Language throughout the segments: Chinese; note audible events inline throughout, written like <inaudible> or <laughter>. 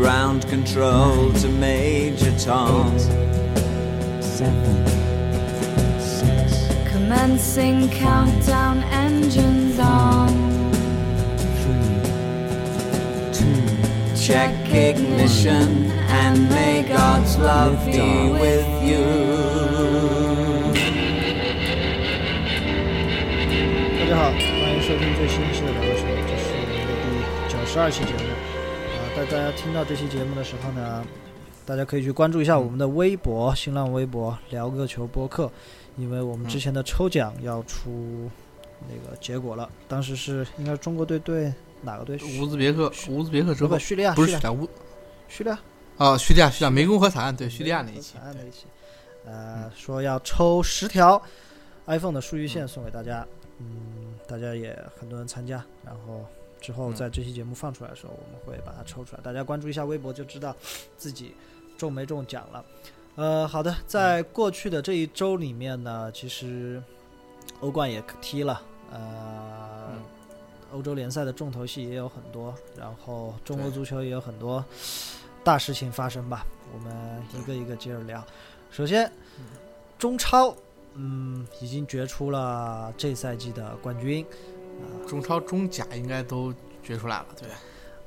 ground control to Major Tom. seven, six, Commencing countdown engines on. three, two, Check ignition and may God's love be with you. 大家好，欢迎收听最新一期的聊聊什么，这是我们的第九十二期节目。 大家听到这期节目的时候呢，大家可以去关注一下我们的微博、新浪微博“聊个球播客”，因为我们之前的抽奖要出那个结果了，当时是应该是中国队对哪个队？乌兹别克，乌兹别克之后。不叙利亚，叙利亚，不是叙利亚乌。叙利亚，啊，叙利亚叙利亚湄公河惨案，对叙利亚那一期。惨案那一期，呃，说要抽十条 iPhone 的数据线送给大家，嗯，大家也很多人参加，然后之后嗯在这期节目放出来的时候，我们会把它抽出来，大家关注一下微博就知道自己中没中奖了。呃，好的，在过去的这一周里面呢，其实欧冠也踢了，呃。嗯欧洲联赛的重头戏也有很多，然后中国足球也有很多大事情发生吧。我们一个一个接着聊。首先，中超，嗯，已经决出了这赛季的冠军。中超、中甲应该都决出来了，对，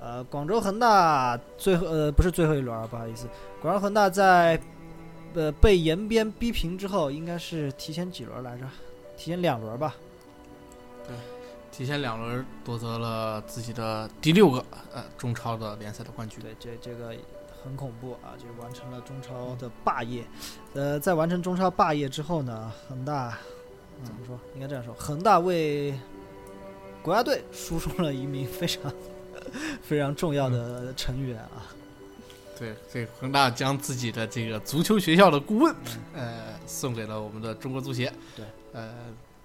呃，广州恒大最后呃不是最后一轮啊，不好意思，广州恒大在呃被延边逼平之后，应该是提前几轮来着？提前两轮吧。对提前两轮夺得了自己的第六个呃中超的联赛的冠军，对，这这个很恐怖啊，就完成了中超的霸业。呃，在完成中超霸业之后呢，恒大怎么说？应该这样说，恒大为国家队输送了一名非常 <laughs> 非常重要的成员啊。对，这个恒大将自己的这个足球学校的顾问，呃，送给了我们的中国足协，对，呃，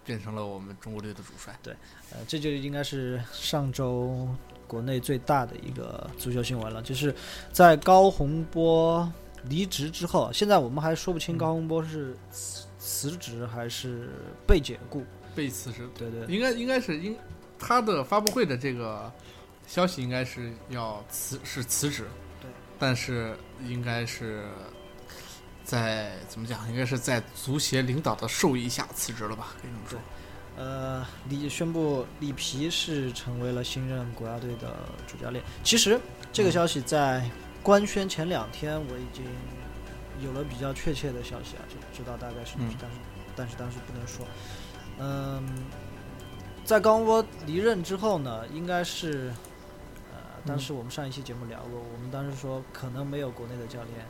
变成了我们中国队的主帅，对呃，这就应该是上周国内最大的一个足球新闻了，就是在高洪波离职之后，现在我们还说不清高洪波是辞辞职还是被解雇。被辞职，对对，应该应该是应他的发布会的这个消息应该是要辞是辞职，对，但是应该是在怎么讲？应该是在足协领导的授意下辞职了吧？可以这么说。呃，李宣布里皮是成为了新任国家队的主教练。其实这个消息在官宣前两天我已经有了比较确切的消息啊，就知道大概是不是嗯，但是但是当时不能说。嗯，在高洪波离任之后呢，应该是呃，当时我们上一期节目聊过，我们当时说可能没有国内的教练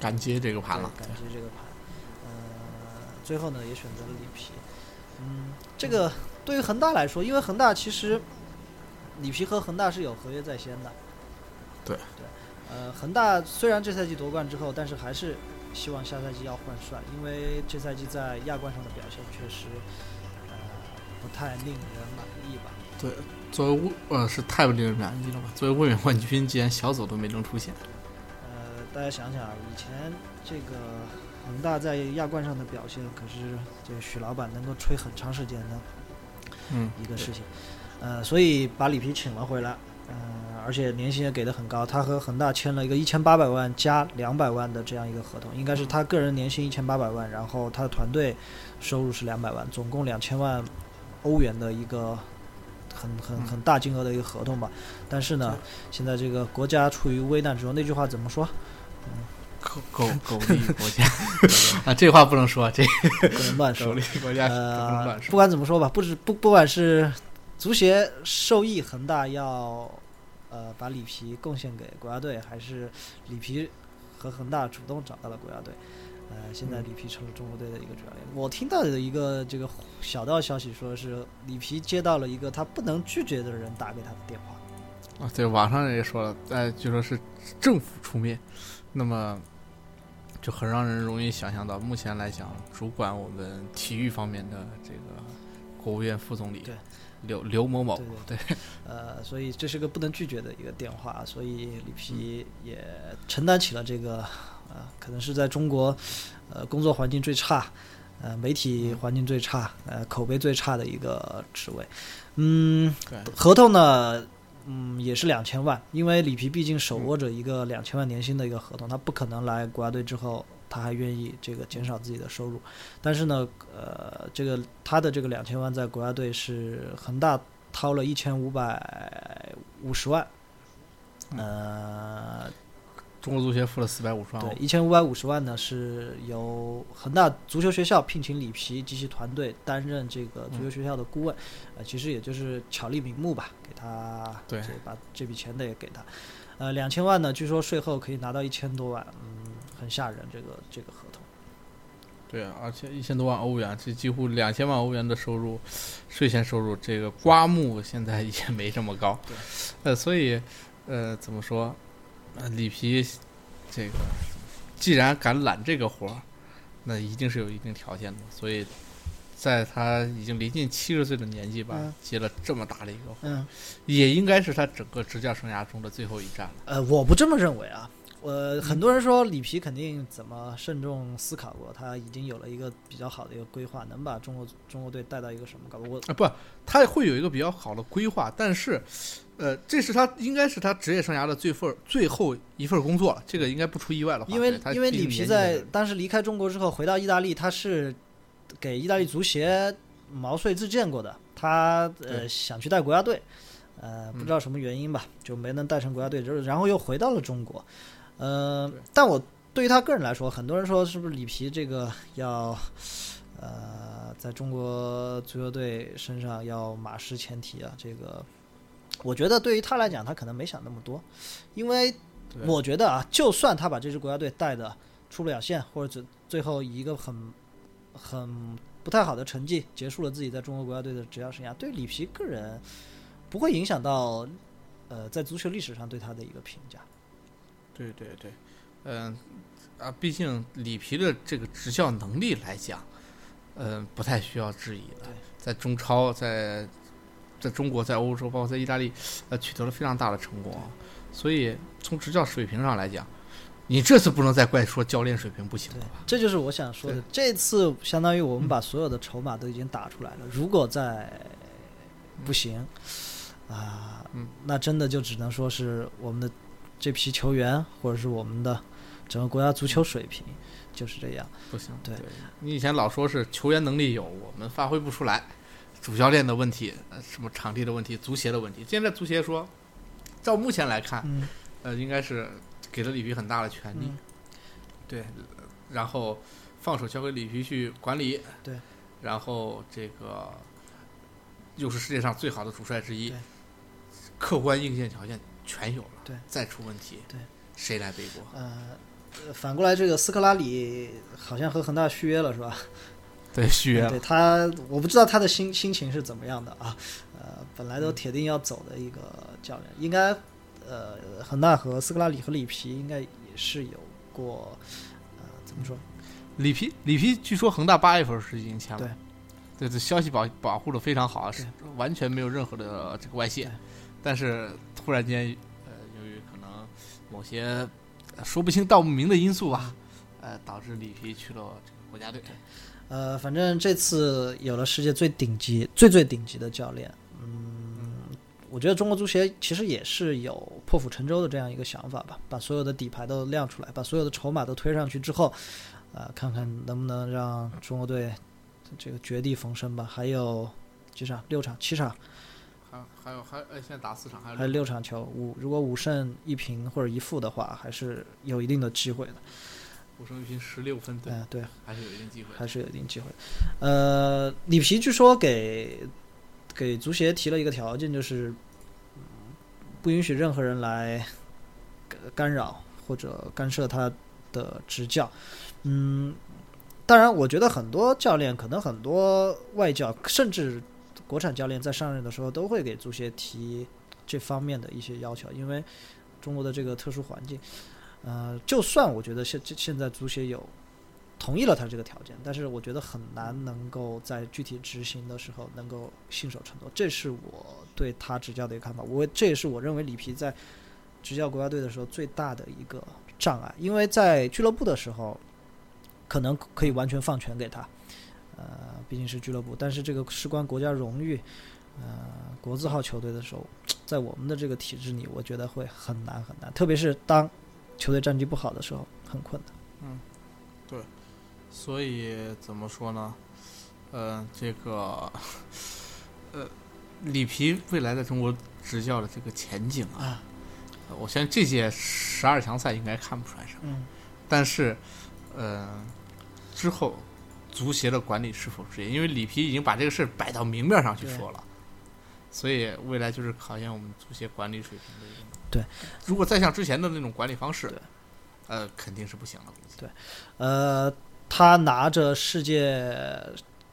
敢接这个盘了，敢接这个盘。呃，最后呢也选择了里皮。嗯，这个对于恒大来说，因为恒大其实里皮和恒大是有合约在先的。对对，呃，恒大虽然这赛季夺冠之后，但是还是希望下赛季要换帅，因为这赛季在亚冠上的表现确实呃不太令人满意吧。对，作为卫呃是太不令人满意了吧？作为卫冕冠军，竟然小组都没能出现。呃，大家想想啊，以前这个恒大在亚冠上的表现，可是这个许老板能够吹很长时间的嗯，一个事情。呃，所以把里皮请了回来，呃，而且年薪也给的很高，他和恒大签了一个一千八百万加两百万的这样一个合同，应该是他个人年薪一千八百万，然后他的团队收入是两百万，总共两千万欧元的一个很很很大金额的一个合同吧。但是呢，现在这个国家处于危难之中，那句话怎么说？狗狗 <laughs> 狗力国家 <laughs> 啊，这话不能说，这 <laughs> 不能乱说国家不能呃乱，不。管怎么说吧，不止不不管是足协受益恒大要呃把里皮贡献给国家队，还是里皮和恒大主动找到了国家队，呃，现在嗯里皮成了中国队的一个主教练。我听到的一个这个小道消息说是里皮接到了一个他不能拒绝的人打给他的电话，啊，对，网上人也说了，呃，据说是政府出面，那么就很让人容易想象到，目前来讲，主管我们体育方面的这个国务院副总理对。刘刘某某，对对呃，所以这是个不能拒绝的一个电话，所以里皮也承担起了这个，呃，可能是在中国，呃，工作环境最差，呃，媒体环境最差，呃，口碑最差的一个职位。嗯，合同呢，嗯，也是两千万，因为里皮毕竟手握着一个两千万年薪的一个合同，他不可能来国家队之后他还愿意这个减少自己的收入。但是呢，呃，这个他的这个两千万在国家队是恒大掏了一千五百五十万，呃，中国足协付了四百五十万对，，一千五百五十万呢是由恒大足球学校聘请里皮及其团队担任这个足球学校的顾问，呃，其实也就是巧立名目吧，给他对。把这笔钱的也给他，呃，两千万呢，据说税后可以拿到一千多万，嗯，很吓人，这个这个合同。对啊，而且一千多万欧元，这几乎两千万欧元的收入，税前收入，这个刮目现在也没这么高对，呃，所以，呃，怎么说，呃，里皮这个既然敢揽这个活儿，那一定是有一定条件的，所以。在他已经临近七十岁的年纪吧，嗯接了这么大的一个活也应该是他整个执教生涯中的最后一战了。呃，我不这么认为啊。呃，很多人说里皮肯定怎么慎重思考过，他已经有了一个比较好的一个规划，能把中国中国队带到一个什么高度？我啊，不，他会有一个比较好的规划，但是，呃，这是他应该是他职业生涯的最份最后一份工作了，这个应该不出意外的话，因为因为里皮在当时离开中国之后回到意大利，他是给意大利足协毛遂自荐过的，他呃想去带国家队，呃不嗯知道什么原因吧，就没能带成国家队，就是然后又回到了中国，呃，但我对于他个人来说，很多人说是不是里皮这个要呃在中国足球队身上要马失前蹄啊，这个。我觉得对于他来讲，他可能没想那么多，因为我觉得啊，就算他把这支国家队带的出不了线，或者最最后以一个很很不太好的成绩结束了自己在中国国家队的职业生涯，对里皮个人不会影响到呃在足球历史上对他的一个评价。对对对，嗯、啊，毕竟里皮的这个执教能力来讲，嗯、不太需要质疑的，在中超，在在中国，在欧洲，包括在意大利，呃，取得了非常大的成功啊。所以从执教水平上来讲，你这次不能再怪说教练水平不行了吧？，这就是我想说的。这次相当于我们把所有的筹码都已经打出来了，如果再不行啊、嗯那真的就只能说是我们的这批球员，或者是我们的整个国家足球水平就是这样。不行，对。你以前老说是球员能力有，我们发挥不出来，主教练的问题，呃什么场地的问题，足协的问题。现在足协说，照目前来看，嗯，呃，应该是给了里皮很大的权利，嗯。对，然后放手交给里皮去管理，对，然后这个又是世界上最好的主帅之一，客观硬件条件全有了，对，再出问题，对，谁来背锅？呃，呃反过来这个斯科拉里好像和恒大续约了，是吧？对，续约对，他，我不知道他的心心情是怎么样的啊。呃，本来嗯都铁定要走的一个教练，应该呃，恒大和斯科拉里和里皮应该也是有过呃，怎么说？里皮里皮据说恒大八月份是已经签了，对，对，这消息保保护的非常好，是完全没有任何的这个外泄对，但是突然间，呃，由于可能某些说不清道不明的因素吧，呃，导致里皮去了这个国家队。呃，反正这次有了世界最顶级、最最顶级的教练，嗯，我觉得中国足协其实也是有破釜沉舟的这样一个想法吧，把所有的底牌都亮出来，把所有的筹码都推上去之后，呃，看看能不能让中国队这个绝地逢生吧。还有几场？六场、七场，还还有还呃，现在打四场，还有还有六场球，五如果五胜一平或者一负的话，还是有一定的机会的。五胜一平十六分，对，嗯、对，还是有一定机会。还是有一定机会。呃，里皮据说给给足协提了一个条件，就是嗯不允许任何人来干干扰或者干涉他的执教。嗯，当然，我觉得很多教练，可能很多外教，甚至国产教练在上任的时候，都会给足协提这方面的一些要求，因为中国的这个特殊环境。呃，就算我觉得现现在足协有同意了他这个条件，但是我觉得很难能够在具体执行的时候能够信守承诺，这是我对他执教的一个看法。我这也是我认为里皮在执教国家队的时候最大的一个障碍，因为在俱乐部的时候可能可以完全放权给他，呃，毕竟是俱乐部，但是这个事关国家荣誉，呃，国字号球队的时候，<tsk> 在我们的这个体制里，我觉得会很难很难，特别是当球队战绩不好的时候，很困难。嗯，对所以怎么说呢？呃，这个 <laughs> 呃，里皮未来在中国执教的这个前景啊，呃我相信这届十二强赛应该看不出来什么，嗯，但是呃，之后足协的管理是否职业？因为里皮已经把这个事儿摆到明面上去说了，所以未来就是考验我们足协管理水平的一个。对，如果再像之前的那种管理方式对，呃，肯定是不行了。对呃，他拿着世界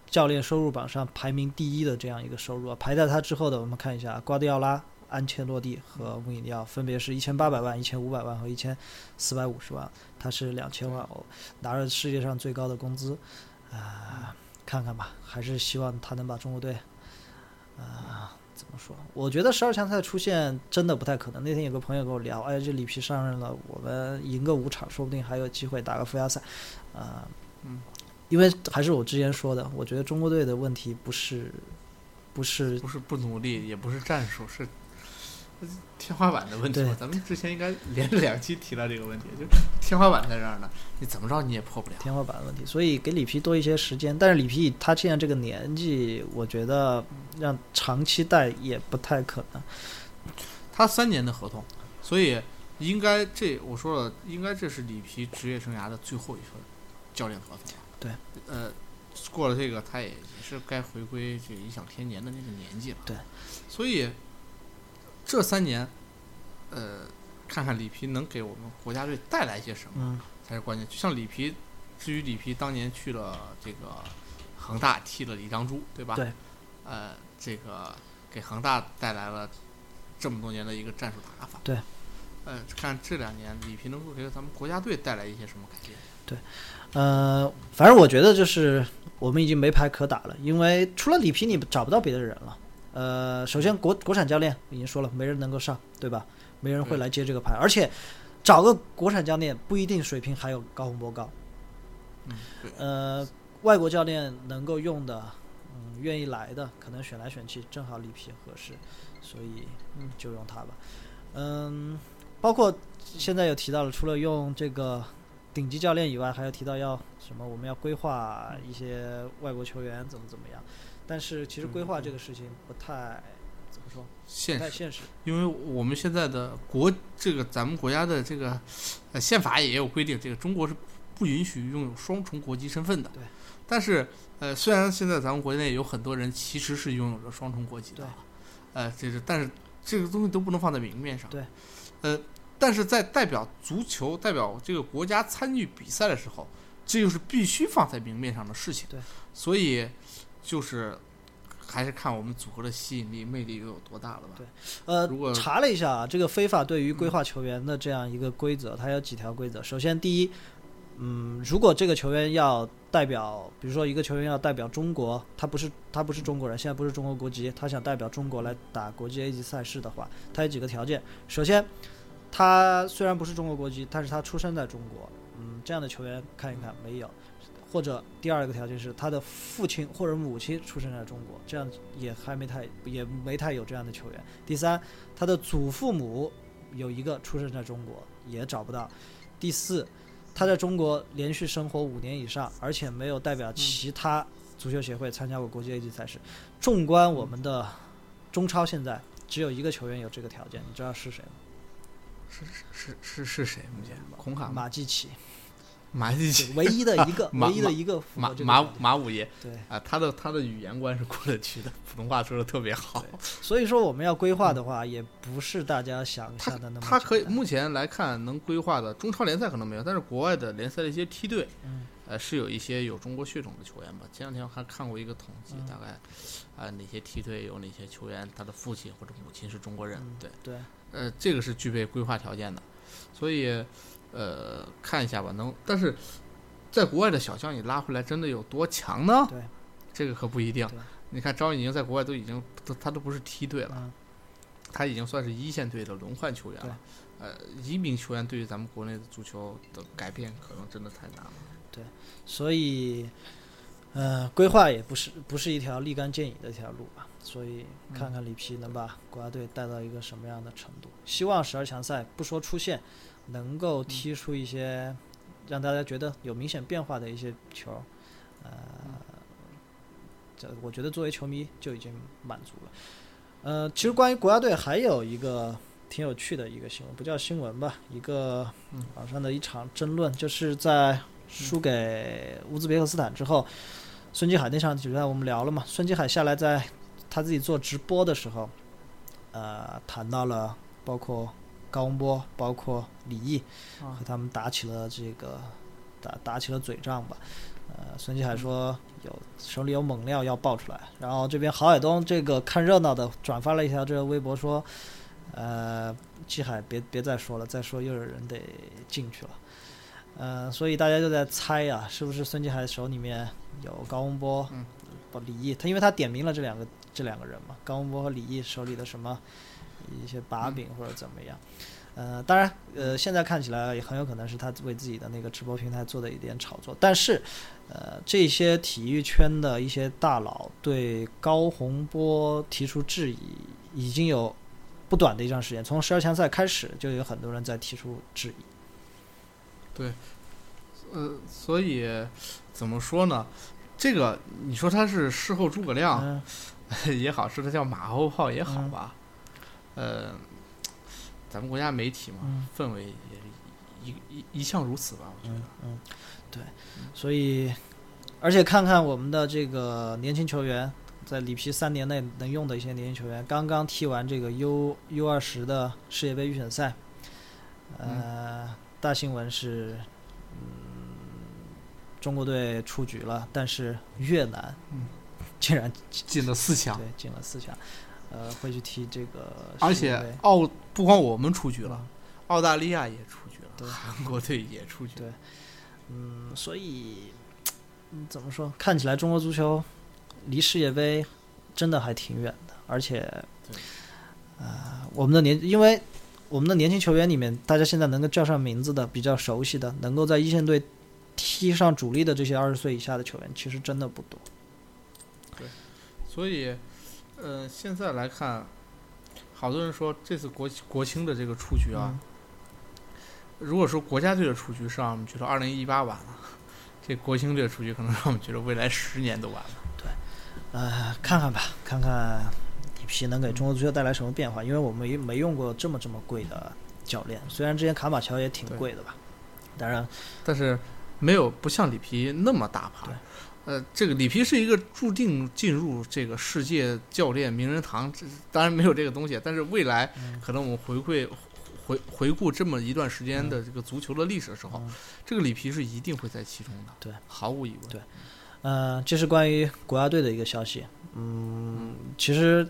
教练收入榜上排名第一的这样一个收入啊，排在他之后的，我们看一下，瓜迪奥拉、安切洛蒂和穆里尼奥分别是一千八百万、一千五百万和一千四百五十万，他是两千万欧，拿着世界上最高的工资，啊、看看吧，还是希望他能把中国队，啊、怎么说？我觉得十二强赛出现真的不太可能。那天有个朋友跟我聊，哎，这里皮上任了，我们赢个五场，说不定还有机会打个附加赛。啊、嗯，因为还是我之前说的，我觉得中国队的问题不是不是不是不努力，也不是战术，是天花板的问题嘛。咱们之前应该连着两期提到这个问题，<laughs> 就是天花板在这儿呢，你怎么着你也破不了。天花板的问题，所以给里皮多一些时间。但是里皮他现在这个年纪，我觉得让长期带也不太可能。他三年的合同，所以应该这我说了，应该这是里皮职业生涯的最后一份教练合同。对，呃，过了这个，他也也是该回归这颐享天年的那个年纪了。对，所以这三年，呃，看看里皮能给我们国家队带来些什么。嗯，才是关键。就像里皮，至于里皮当年去了这个恒大踢了李章洙，对吧？对。呃，这个给恒大带来了这么多年的一个战术打法。对。呃，看这两年里皮能够给咱们国家队带来一些什么改变？对呃，反正我觉得就是我们已经没牌可打了，因为除了里皮，你找不到别的人了。呃，首先国国产教练已经说了，没人能够上，对吧？没人会来接这个牌，而且找个国产教练不一定水平还有高洪波高。嗯，对。呃，外国教练能够用的，嗯，愿意来的，可能选来选去，正好里皮合适，所以嗯，就用他吧。嗯，包括现在有提到了，除了用这个顶级教练以外，还有提到要什么，我们要规划一些外国球员怎么怎么样。但是其实规划这个事情不太怎么说，不现实，太现实。因为我们现在的国这个咱们国家的这个呃宪法也有规定，这个中国是不允许拥有双重国籍身份的。对。但是呃，虽然现在咱们国内有很多人其实是拥有着双重国籍的呃，这是但是这个东西都不能放在明面上。对。呃，但是在代表足球、代表这个国家参与比赛的时候，这就是必须放在明面上的事情。对。所以就是还是看我们组合的吸引力、魅力又有多大了吧？对呃如果，查了一下啊，这个非法对于规划球员的这样一个规则，它有几条规则。首先，第一，嗯，如果这个球员要代表，比如说一个球员要代表中国，他不是他不是中国人，现在不是中国国籍，他想代表中国来打国际 A 级赛事的话，他有几个条件。首先，他虽然不是中国国籍，但是他出生在中国，嗯，这样的球员看一看没有。或者第二个条件是他的父亲或者母亲出生在中国，这样也还没太也没太有这样的球员。第三，他的祖父母有一个出生在中国，也找不到。第四，他在中国连续生活五年以上，而且没有代表其他足球协会参加过国际 A 级赛事。纵观我们的中超，现在只有一个球员有这个条件，你知道是谁吗？是是是是谁？目前孔卡？马季奇，马季，唯一的一个，<laughs> 马唯一的一个马马马五爷。对。啊，他的他的语言关是过得去的，普通话说的特别好。所以说我们要规划的话，也不是大家想象的那么他可以目前来看能规划的中超联赛可能没有，但是国外的联赛的一些梯队，嗯。呃，是有一些有中国血统的球员吧。前两天我还看过一个统计，嗯。大概啊、哪些梯队有哪些球员，他的父亲或者母亲是中国人，嗯对，对，呃，这个是具备规划条件的，所以呃看一下吧，能，但是在国外的小将你拉回来真的有多强呢？对，这个可不一定。你看张怡宁在国外都已经，都他都不是梯队了，嗯，他已经算是一线队的轮换球员了。呃，一名球员对于咱们国内的足球的改变，可能真的太难了。对所以，呃，规划也不是不是一条立竿见影的一条路吧，所以看看里皮能把国家队带到一个什么样的程度。希望十二强赛不说出线，能够踢出一些让大家觉得有明显变化的一些球，呃，这我觉得作为球迷就已经满足了。呃，其实关于国家队还有一个挺有趣的一个新闻，不叫新闻吧，一个嗯。网上的一场争论，就是在输给乌兹别克斯坦之后，孙继海那场比赛我们聊了嘛，孙继海下来在他自己做直播的时候，呃，谈到了包括高洪波，包括李毅，啊和他们打起了这个打打起了嘴仗吧。呃，孙继海说有手里有猛料要爆出来，然后这边郝海东这个看热闹的转发了一条这个微博说，呃，继海别别再说了，再说又有人得进去了。呃，所以大家就在猜呀、是不是孙继海手里面有高洪波、嗯李毅？他因为他点名了这两个这两个人嘛，高洪波和李毅手里的什么一些把柄或者怎么样？呃，当然，呃，现在看起来也很有可能是他为自己的那个直播平台做的一点炒作，但是，呃，这些体育圈的一些大佬对高洪波提出质疑，已经有不短的一段时间，从十二强赛开始就有很多人在提出质疑。对呃，所以怎么说呢？这个你说他是事后诸葛亮、嗯 <laughs> 也好，是他叫马后炮也好嗯吧，呃，咱们国家媒体嘛，嗯。氛围也一一一向如此吧，我觉得。嗯。嗯，对，所以，而且看看我们的这个年轻球员，在里皮三年内能用的一些年轻球员，刚刚踢完这个 U U 二十的世界杯预选赛，呃，大新闻是，嗯，中国队出局了，但是越南，嗯，竟然进了四强。对，进了四强，呃，会去踢这个而且世界杯澳不光我们出局了，澳大利亚也出局了，韩国队也出局对了。嗯，所以，嗯，怎么说？看起来中国足球离世界杯真的还挺远的，而且对，呃，我们的年，因为我们的年轻球员里面，大家现在能够叫上名字的、比较熟悉的，能够在一线队踢上主力的这些二十岁以下的球员，其实真的不多。对所以，呃，现在来看，好多人说这次国国青的这个出局啊，嗯如果说国家队的出局是让我们觉得二零一八晚了，这国青队的出局可能让我们觉得未来十年都晚了。对呃，看看吧，看看里皮能给中国足球带来什么变化。因为我们没没用过这么这么贵的教练，虽然之前卡马乔也挺贵的吧，当然，但是没有不像里皮那么大牌对。呃，这个里皮是一个注定进入这个世界教练名人堂，这当然没有这个东西，但是未来嗯可能我们回馈回回顾这么一段时间的这个足球的历史的时候，嗯这个里皮是一定会在其中的，对，毫无疑问。对呃，这是关于国家队的一个消息。嗯，其实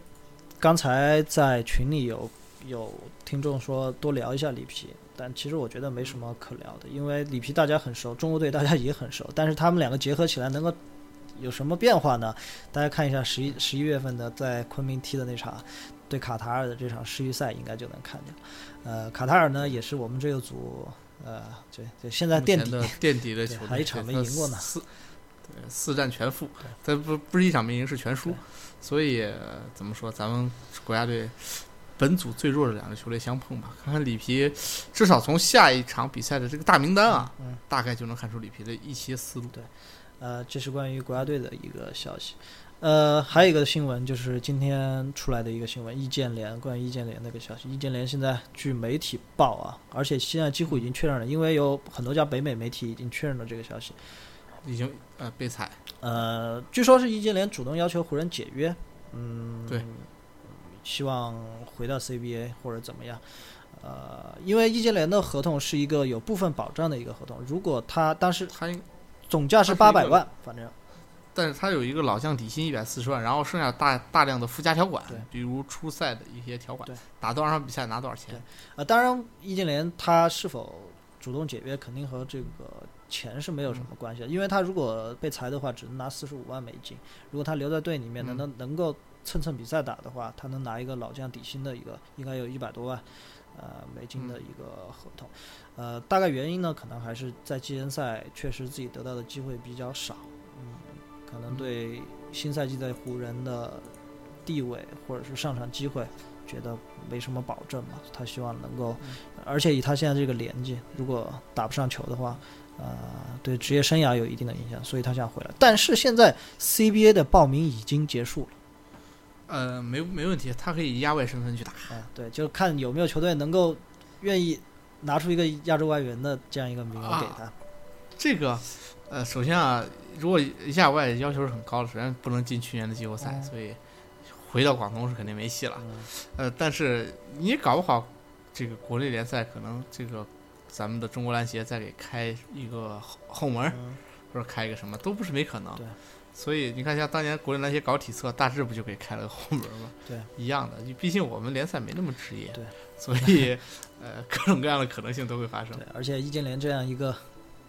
刚才在群里有有听众说多聊一下里皮，但其实我觉得没什么可聊的，因为里皮大家很熟，中国队大家也很熟，但是他们两个结合起来能够有什么变化呢？大家看一下十一十一月份的在昆明踢的那场对卡塔尔的这场世预赛，应该就能看见。呃，卡塔尔呢也是我们这个组呃，对对，现在垫底的垫底的 <laughs> 对球队，还一场没赢过呢四对四战全负，这不不是一场没赢，是全输。所以、呃怎么说，咱们国家队本组最弱的两个球队相碰吧，看看里皮，至少从下一场比赛的这个大名单啊，嗯。大概就能看出里皮的一些思路。对呃，这是关于国家队的一个消息。呃，还有一个新闻就是今天出来的一个新闻，易建联关于易建联那个消息。易建联现在据媒体报啊，而且现在几乎已经确认了，因为有很多家北美媒体已经确认了这个消息。已经呃被裁，呃，据说是易建联主动要求湖人解约，嗯，对，希望回到 CBA 或者怎么样。呃，因为易建联的合同是一个有部分保障的一个合同，如果他当时他，总价是八百万，反正。但是他有一个老将底薪一百四十万，然后剩下大大量的附加条款，比如出赛的一些条款，打多少场比赛拿多少钱。呃，当然，易建联他是否主动解约，肯定和这个钱是没有什么关系的，因为他如果被裁的话，只能拿四十五万美金；如果他留在队里面，能能能够蹭蹭比赛打的话，他能拿一个老将底薪的一个，应该有一百多万，呃，美金的一个合同。呃，大概原因呢，可能还是在季前赛确实自己得到的机会比较少。嗯，可能对新赛季在湖人的地位或者是上场机会，觉得没什么保证嘛。他希望能够，而且以他现在这个年纪，如果打不上球的话，呃，对职业生涯有一定的影响，所以他想回来。但是现在 CBA 的报名已经结束了，呃，没没问题，他可以以亚外身份去打。哎，对，就看有没有球队能够愿意拿出一个亚洲外援的这样一个名额给他。这个，呃，首先啊，如果亚外要求是很高的，首先不能进去年的季后赛，嗯所以回到广东是肯定没戏了。嗯呃，但是你搞不好，这个国内联赛可能这个咱们的中国篮协再给开一个后后门或者开一个什么，都不是没可能。对。所以你看，像当年国内篮协搞体测，大致不就给开了个后门吗？对，一样的。毕竟我们联赛没那么职业，对，<laughs> 所以呃，各种各样的可能性都会发生对。，而且易建联这样一个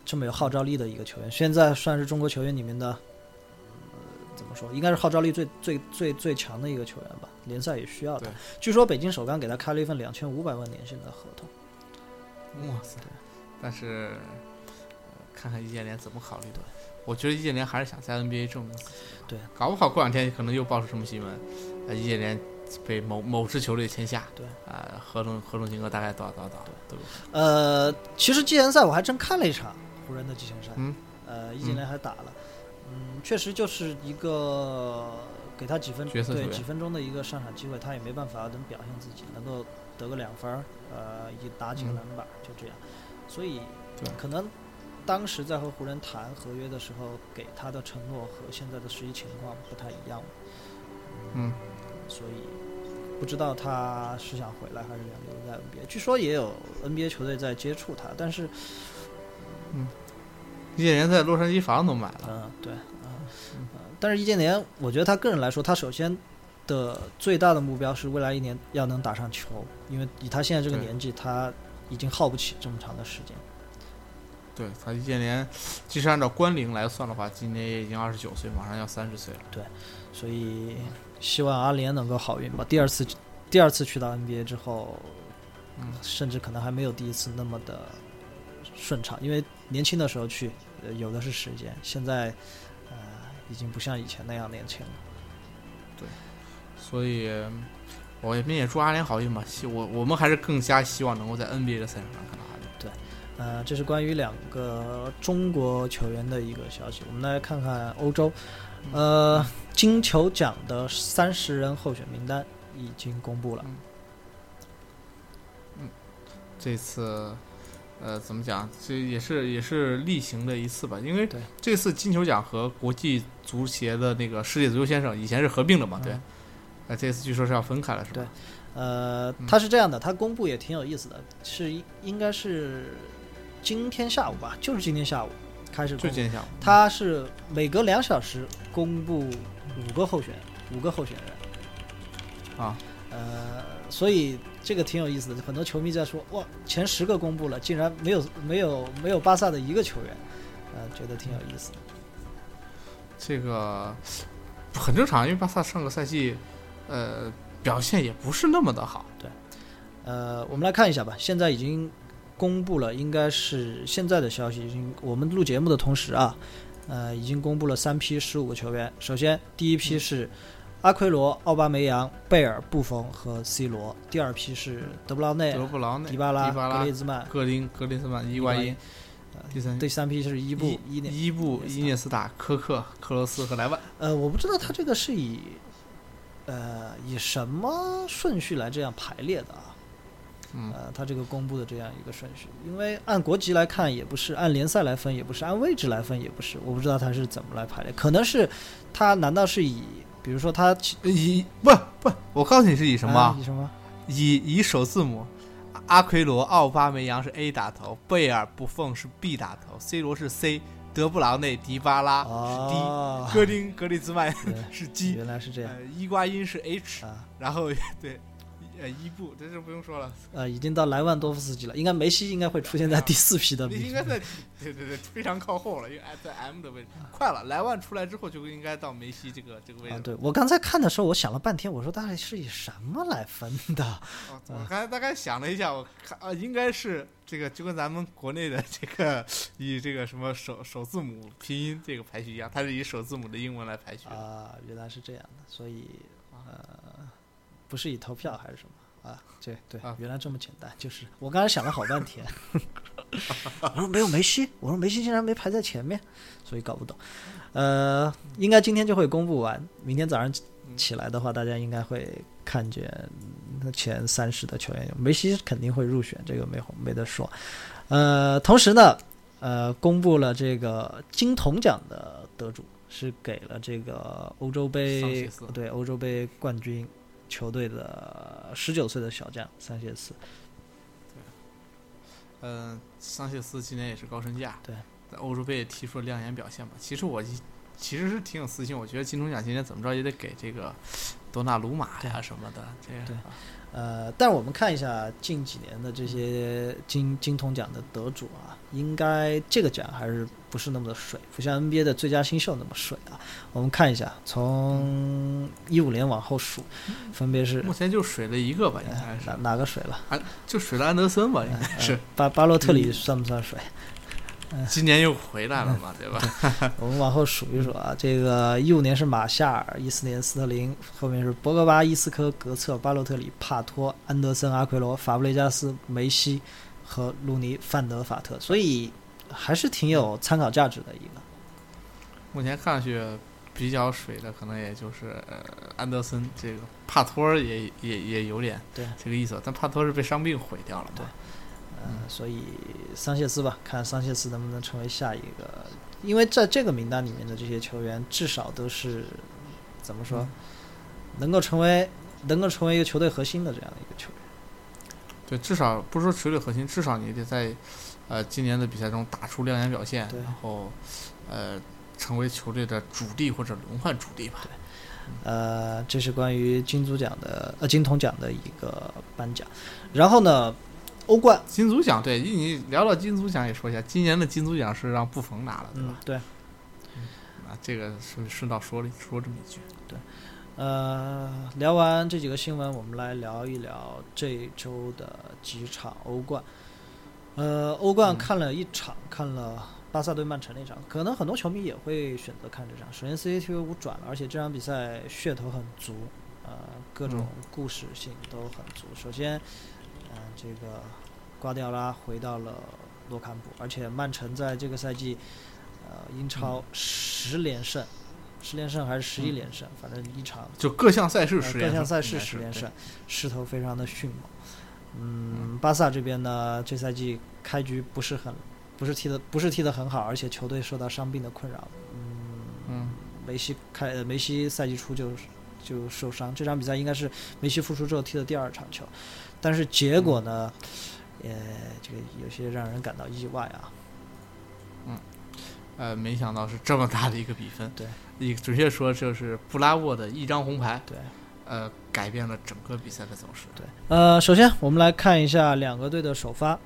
这么有号召力的一个球员，现在算是中国球员里面的，呃，怎么说，应该是号召力最最最最强的一个球员吧。联赛也需要他对。据说北京首钢给他开了一份两千五百万年薪的合同。哇塞！但是、呃看看易建联怎么考虑的。我觉得易建联还是想在 NBA 证明。对，搞不好过两天可能又爆出什么新闻，呃，易建联被某某支球队签下，对，啊、合同合同金额大概多少多少多少都有。呃，其实季前赛我还真看了一场湖人的季前赛，嗯，呃，易建联还打了，嗯，确实就是一个给他几分对几分钟的一个上场机会，他也没办法能表现自己，能够得个两分儿，呃，一打几个嗯篮板，就这样，所以对可能当时在和湖人谈合约的时候，给他的承诺和现在的实际情况不太一样，嗯，所以不知道他是想回来还是想留在 NBA。据说也有 NBA 球队在接触他，但是嗯。易建联在洛杉矶房都买了，嗯，对，嗯、呃但是易建联，我觉得他个人来说，他首先的最大的目标是未来一年要能打上球，因为以他现在这个年纪，他已经耗不起这么长的时间。对他易建联，即使按照关龄来算的话，今年也已经二十九岁，马上要三十岁了。对所以希望阿联能够好运吧。第二次，第二次去到 NBA 之后，嗯甚至可能还没有第一次那么的顺畅，因为年轻的时候去，呃，有的是时间，现在，呃，已经不像以前那样年轻了。对所以，我们也祝阿联好运吧。希我我们还是更加希望能够在 NBA 的赛场上看到。呃，这是关于两个中国球员的一个消息。我们来看看欧洲，呃，金球奖的三十人候选名单已经公布了。嗯这次，呃，怎么讲？这也是也是例行的一次吧，因为这次金球奖和国际足协的那个世界足球先生以前是合并的嘛，对嗯。呃，这次据说是要分开了，是吧？对呃嗯，它是这样的，它公布也挺有意思的，是应应该是今天下午吧，就是今天下午开始公布。就今天下午。它是每隔两小时公布五个候选五个候选人啊，呃，所以这个挺有意思的。很多球迷在说，哇，前十个公布了，竟然没有没有没有巴萨的一个球员，呃，觉得挺有意思的。这个很正常，因为巴萨上个赛季，呃，表现也不是那么的好。对呃，我们来看一下吧，现在已经公布了，应该是现在的消息，已经我们录节目的同时啊，呃，已经公布了三批十五个球员。首先，第一批是阿奎罗、奥巴梅扬、贝尔、布冯和 C 罗；第二批是德布劳内、德布劳内、迪巴拉、迪巴拉格列兹曼、格林、格列兹曼、伊瓜因，第三第三批是伊布、伊涅。伊伊布、伊涅斯塔、科克、克罗斯和莱万。呃，我不知道他这个是以呃以什么顺序来这样排列的啊？嗯，呃，他这个公布的这样一个顺序，因为按国籍来看也不是，按联赛来分也不是，按位置来分也不是，我不知道他是怎么来排列，可能是他难道是以，比如说他以不不，我告诉你是以什么？啊？以什么？以以首字母，阿奎罗、奥巴梅扬是 A 打头，贝尔、布冯是 B 打头，C 罗是 C，德布劳内、迪巴拉是哦 D，，格林、格里兹曼是 G，原来是这样。呃，伊瓜因是 H，啊，然后 <laughs> 对，呃伊布，这就不用说了，呃，已经到莱万多夫斯基了，应该梅西应该会出现在第四批的应。该在对对对非常靠后了，因为在 M 的位置，快了，莱万出来之后就应该到梅西这个这个位啊，置。对我刚才看的时候，我想了半天，我说大概是以什么来分的？哦我刚才大概想了一下，我看啊，应该是这个就跟咱们国内的这个以这个什么首首字母拼音这个排序一样，它是以首字母的英文来排序。啊，原来是这样的，所以呃，不是以投票还是什么啊？对对啊，原来这么简单，就是我刚才想了好半天，<laughs> 我说没有梅西，我说梅西竟然没排在前面，所以搞不懂。呃，应该今天就会公布完，明天早上起来的话，大家应该会看见前三十的球员，梅西肯定会入选，这个没没得说。呃，同时呢，呃，公布了这个金童奖的得主是给了这个欧洲杯对欧洲杯冠军球队的十九岁的小将桑切斯。嗯，桑切斯今年也是高身价，对，在欧洲杯也踢出了亮眼表现吧。其实我其实是挺有私心，我觉得金钟奖今年怎么着也得给这个多纳鲁马呀什么的，这个对呃，但我们看一下近几年的这些金金童奖的得主啊，应该这个奖还是不是那么的水，不像 NBA 的最佳新秀那么水啊。我们看一下，从一五年往后数，分别是目前就水了一个吧，应该哪是哪哪个水了？就水了安德森吧，应该呃是巴巴洛特里算不算水？<laughs> 今年又回来了嘛，<laughs> 对吧？我们往后数一数啊，这个一五年是马夏尔，一四年斯特林，后面是博格巴、伊斯科、格策、巴洛特里、帕托、安德森、阿奎罗、法布雷加斯、梅西和鲁尼、范德法特，所以还是挺有参考价值的一个。目前看上去比较水的，可能也就是呃安德森，这个帕托尔也也也有点对这个意思，但帕托是被伤病毁掉了嘛。对嗯，所以桑切斯吧，看桑切斯能不能成为下一个，因为在这个名单里面的这些球员，至少都是怎么说，能够成为能够成为一个球队核心的这样的一个球员。对，至少不是说球队核心，至少你得在呃今年的比赛中打出亮眼表现，然后呃成为球队的主力或者轮换主力吧。呃，这是关于金足奖的呃金童奖的一个颁奖。然后呢，欧冠，金足奖，对你聊到金足奖也说一下，今年的金足奖是让布冯拿了，对吧？，嗯对，啊，这个顺顺道说了说这么一句。对呃，聊完这几个新闻，我们来聊一聊这周的几场欧冠。呃，欧冠嗯看了一场，看了巴萨对曼城那场，可能很多球迷也会选择看这场。首先，CCTV 五转了，而且这场比赛噱头很足，呃，各种故事性都很足。首先，嗯，这个瓜迪奥拉回到了洛坎普，而且曼城在这个赛季，呃，英超十连胜，十连胜还是十一嗯连胜，反正一场就各项赛事呃十连胜，各项赛事十连胜，势头非常的迅猛。嗯，巴萨这边呢，这赛季开局不是很，不是踢的不是踢的很好，而且球队受到伤病的困扰。嗯，嗯。梅西开呃梅西赛季初就就受伤，这场比赛应该是梅西复出之后踢的第二场球，但是结果呢，呃，这个有些让人感到意外啊。嗯呃，没想到是这么大的一个比分。对，你准确说就是布拉沃的一张红牌，对，呃，改变了整个比赛的走势。对，呃，首先我们来看一下两个队的首发。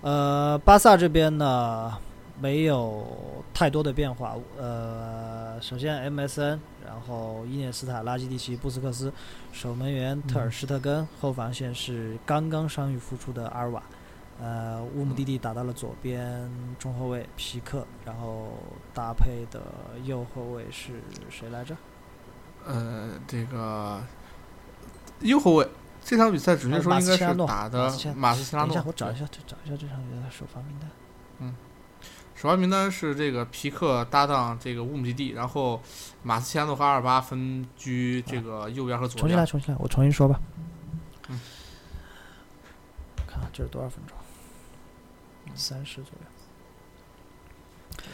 呃，巴萨这边呢没有太多的变化。呃，首先 MSN，然后伊涅斯塔、拉基蒂奇、布斯克斯，守门员特尔施特根，后防线是刚刚伤愈复出的阿尔瓦。呃，乌姆蒂蒂打到了左边中后卫皮克，然后搭配的右后卫是谁来着？呃，这个右后卫这场比赛准确说马应该是打的马斯切拉诺。等一下，我找一下，找一下这场比赛的首发名单。首发名单是这个皮克搭档这个乌姆基蒂，然后马斯切拉诺和阿尔巴分居这个右边和左边重新来，重新来，我重新说吧。嗯，看看这是多少分钟？三十左右。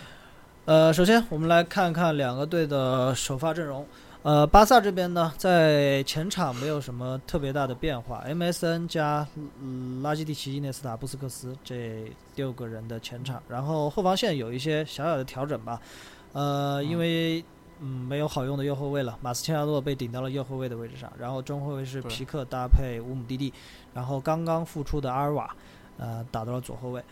呃，首先我们来看看两个队的首发阵容。呃，巴萨这边呢，在前场没有什么特别大的变化，MSN 加、嗯拉基蒂奇、伊涅斯塔、布斯克斯这六个人的前场，然后后防线有一些小小的调整吧。呃，因为嗯没有好用的右后卫了，马斯切拉诺被顶到了右后卫的位置上，然后中后卫是皮克搭配乌姆蒂蒂，然后刚刚复出的阿尔瓦，呃打到了左后卫。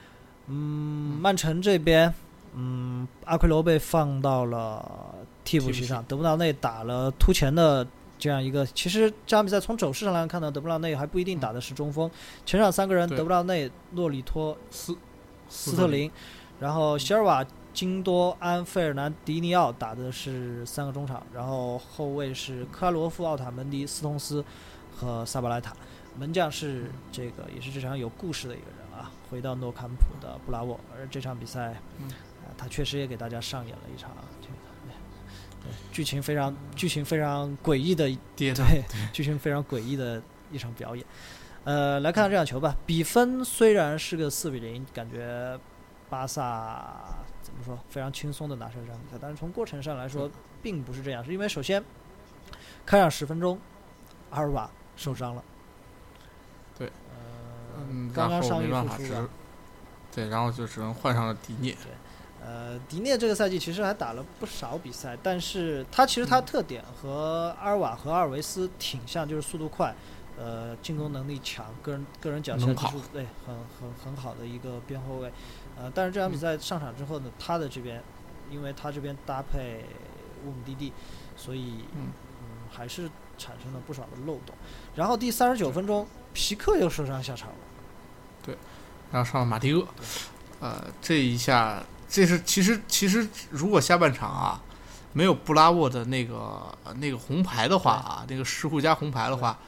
嗯，曼城这边，嗯，阿奎罗被放到了替补席席上，德布劳内打了突前的这样一个。其实这场比赛从走势上来看呢，德布劳内还不一定打的是中锋，前场三个人，德布劳内、洛里托、斯斯特林，然后席尔瓦、金多安、费尔南迪尼奥打的是三个中场，然后后卫是克拉罗夫、奥塔门迪、斯通斯和萨巴莱塔，门将是这个也是这场有故事的一个人啊，回到诺坎普的布拉沃，而这场比赛，他确实也给大家上演了一场这个。对剧情非常剧情非常诡异的跌的对，剧情非常诡异的一场表演。呃，来看看这场球吧。比分虽然是个四比零，感觉巴萨怎么说非常轻松的拿下这场比赛，但是从过程上来说并不是这样，是因为首先开场十分钟，阿尔瓦受伤了。对呃，嗯，刚刚然后伤愈没办法，只复出。对，然后就只能换上了迪涅。呃，迪涅这个赛季其实还打了不少比赛，但是他其实他嗯特点和阿尔瓦和阿尔维斯挺像，就是速度快，呃，进攻能力强，个人个人脚下技术对很很很好的一个边后卫。呃，但是这场比嗯赛上场之后呢，他的这边，因为他这边搭配乌姆蒂蒂，所以嗯嗯还是产生了不少的漏洞。然后第三十九分钟，皮克又受伤下场了。对然后上了马蒂厄，呃，这一下，这是其实其实如果下半场啊，没有布拉沃的那个呃那个红牌的话啊，那个失户加红牌的话，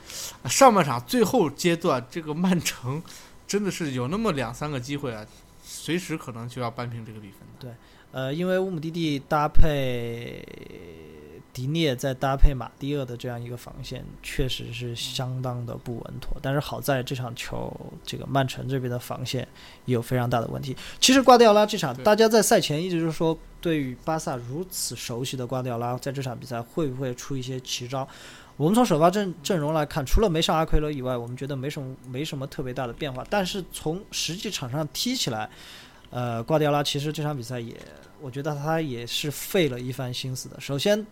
呃上半场最后阶段这个曼城真的是有那么两三个机会啊，随时可能就要扳平这个比分的。呃，因为乌姆蒂蒂搭配迪涅再搭配马蒂厄的这样一个防线，确实是相当的不稳妥。但是好在这场球，这个曼城这边的防线也有非常大的问题。其实瓜迪奥拉这场，大家在赛前一直就说，对于巴萨如此熟悉的瓜迪奥拉，在这场比赛会不会出一些奇招？我们从首发阵阵容来看，除了没上阿奎罗以外，我们觉得没什么没什么特别大的变化。但是从实际场上踢起来，呃，瓜迪奥拉其实这场比赛也，我觉得他也是费了一番心思的。首先，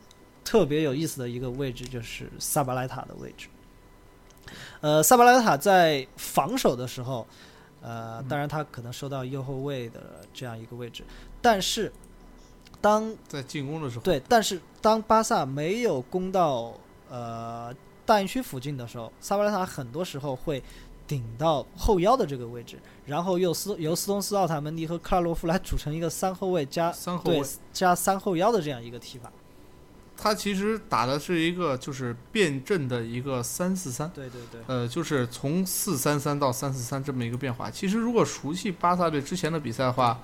特别有意思的一个位置就是萨巴莱塔的位置。呃，萨巴莱塔在防守的时候，呃，当然他可能收到右后卫的这样一个位置，但是当在进攻的时候，对，但是当巴萨没有攻到呃大禁区附近的时候，萨巴莱塔很多时候会顶到后腰的这个位置，然后由斯由斯通斯、奥塔门迪和克拉罗夫来组成一个三后卫加对三后卫，加三后腰的这样一个踢法。他其实打的是一个就是变阵的一个三四三。对对对，呃，就是从四三三到三四三这么一个变化。其实如果熟悉巴萨队之前的比赛的话，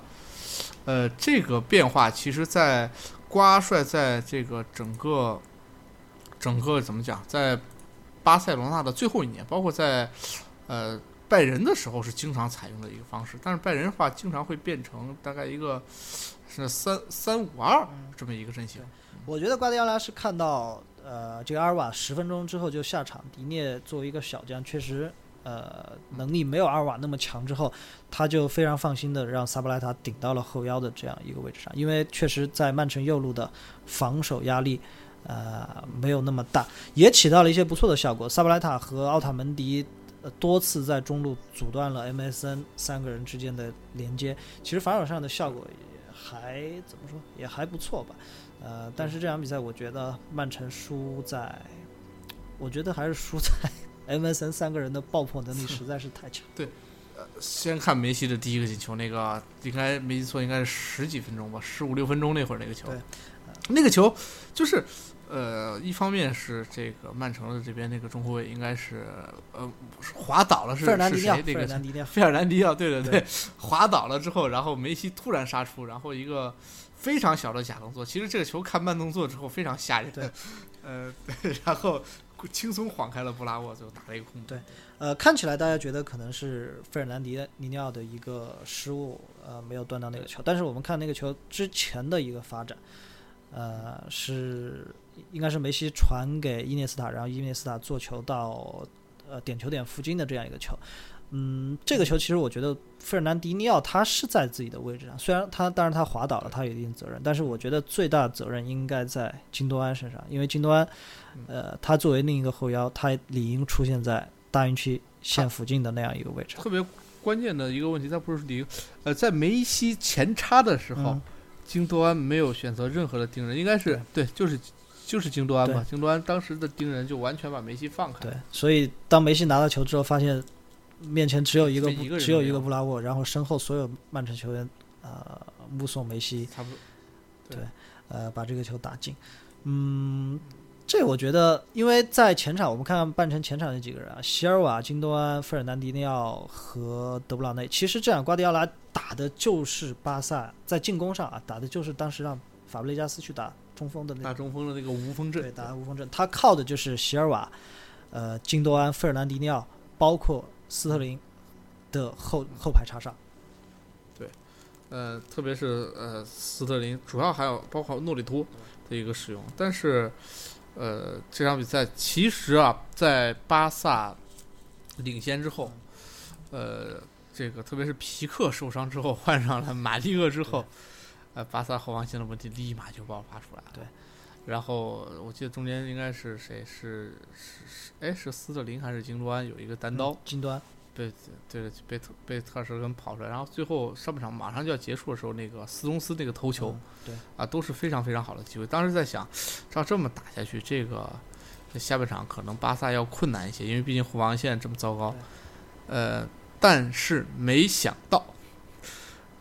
呃，这个变化其实在瓜帅在这个整个整个怎么讲，在巴塞罗那的最后一年，包括在呃拜仁的时候是经常采用的一个方式，但是拜仁的话经常会变成大概一个是三三五二这么一个阵型。我觉得瓜迪奥拉是看到呃这个阿尔瓦十分钟之后就下场，迪涅作为一个小将，确实呃能力没有阿尔瓦那么强之后，他就非常放心的让萨布莱塔顶到了后腰的这样一个位置上，因为确实在曼城右路的防守压力。呃，没有那么大，也起到了一些不错的效果。萨布莱塔和奥塔门迪呃多次在中路阻断了 MSN 三个人之间的连接，其实防守上的效果还怎么说，也还不错吧。呃，但是这场比赛我觉得曼城输在，我觉得还是输在 <laughs> MSN 三个人的爆破能力实在是太强。对，呃先看梅西的第一个进球，那个应该没记错，应该是十几分钟吧，十五六分钟那会儿那个球对，那个球就是，呃，一方面是这个曼城的这边那个中后卫应该是呃滑倒了是是谁？那个费尔南迪尼奥，对对对滑倒了之后，然后梅西突然杀出，然后一个非常小的假动作，其实这个球看慢动作之后非常吓人，对，呃，对 <laughs> 然后轻松晃开了布拉沃，最后打了一个空门，对呃，看起来大家觉得可能是费尔南迪尼尼奥的一个失误，呃，没有断到那个球。但是我们看那个球之前的一个发展，呃，是应该是梅西传给伊涅斯塔，然后伊涅斯塔做球到呃点球点附近的这样一个球。嗯，这个球其实我觉得费尔南迪尼奥他是在自己的位置上，虽然他当然他滑倒了，他有一定责任，但是我觉得最大的责任应该在金多安身上，因为金多安，呃，他作为另一个后腰，他理应出现在大运区线附近的那样一个位置。特别关键的一个问题，他不是理呃，在梅西前插的时候，嗯京多安没有选择任何的盯人，应该是对，就是就是京多安嘛。京多安当时的盯人就完全把梅西放开。对，所以当梅西拿到球之后，发现面前只有一个只有一个布拉沃，然后身后所有曼城球员呃目送梅西差不多。对呃把这个球打进。嗯，这我觉得，因为在前场我们看看曼城前场那几个人啊，席尔瓦、京多安、费尔南迪尼奥和德布劳内，其实这样瓜迪奥拉打的就是巴萨在进攻上啊，打的就是当时让法布雷加斯去打中锋的那个大中锋的那个无锋阵对，，打无锋阵，他靠的就是席尔瓦、呃金多安、费尔南迪尼奥，包括斯特林的后后排插上。对呃，特别是呃斯特林，主要还有包括诺里托的一个使用。但是，呃，这场比赛其实啊，在巴萨领先之后，呃，这个特别是皮克受伤之后，换上了马利厄之后，呃，巴萨后防线的问题立马就爆发出来了。对。然后我记得中间应该是谁是是是哎是斯特林还是京多安有一个单刀，嗯金端，被对被特被特尔施根跑出来，然后最后上半场马上就要结束的时候，那个斯通斯那个头球、嗯对，啊，都是非常非常好的机会。当时在想，照这么打下去，这个这下半场可能巴萨要困难一些，因为毕竟后防线这么糟糕。呃，但是没想到，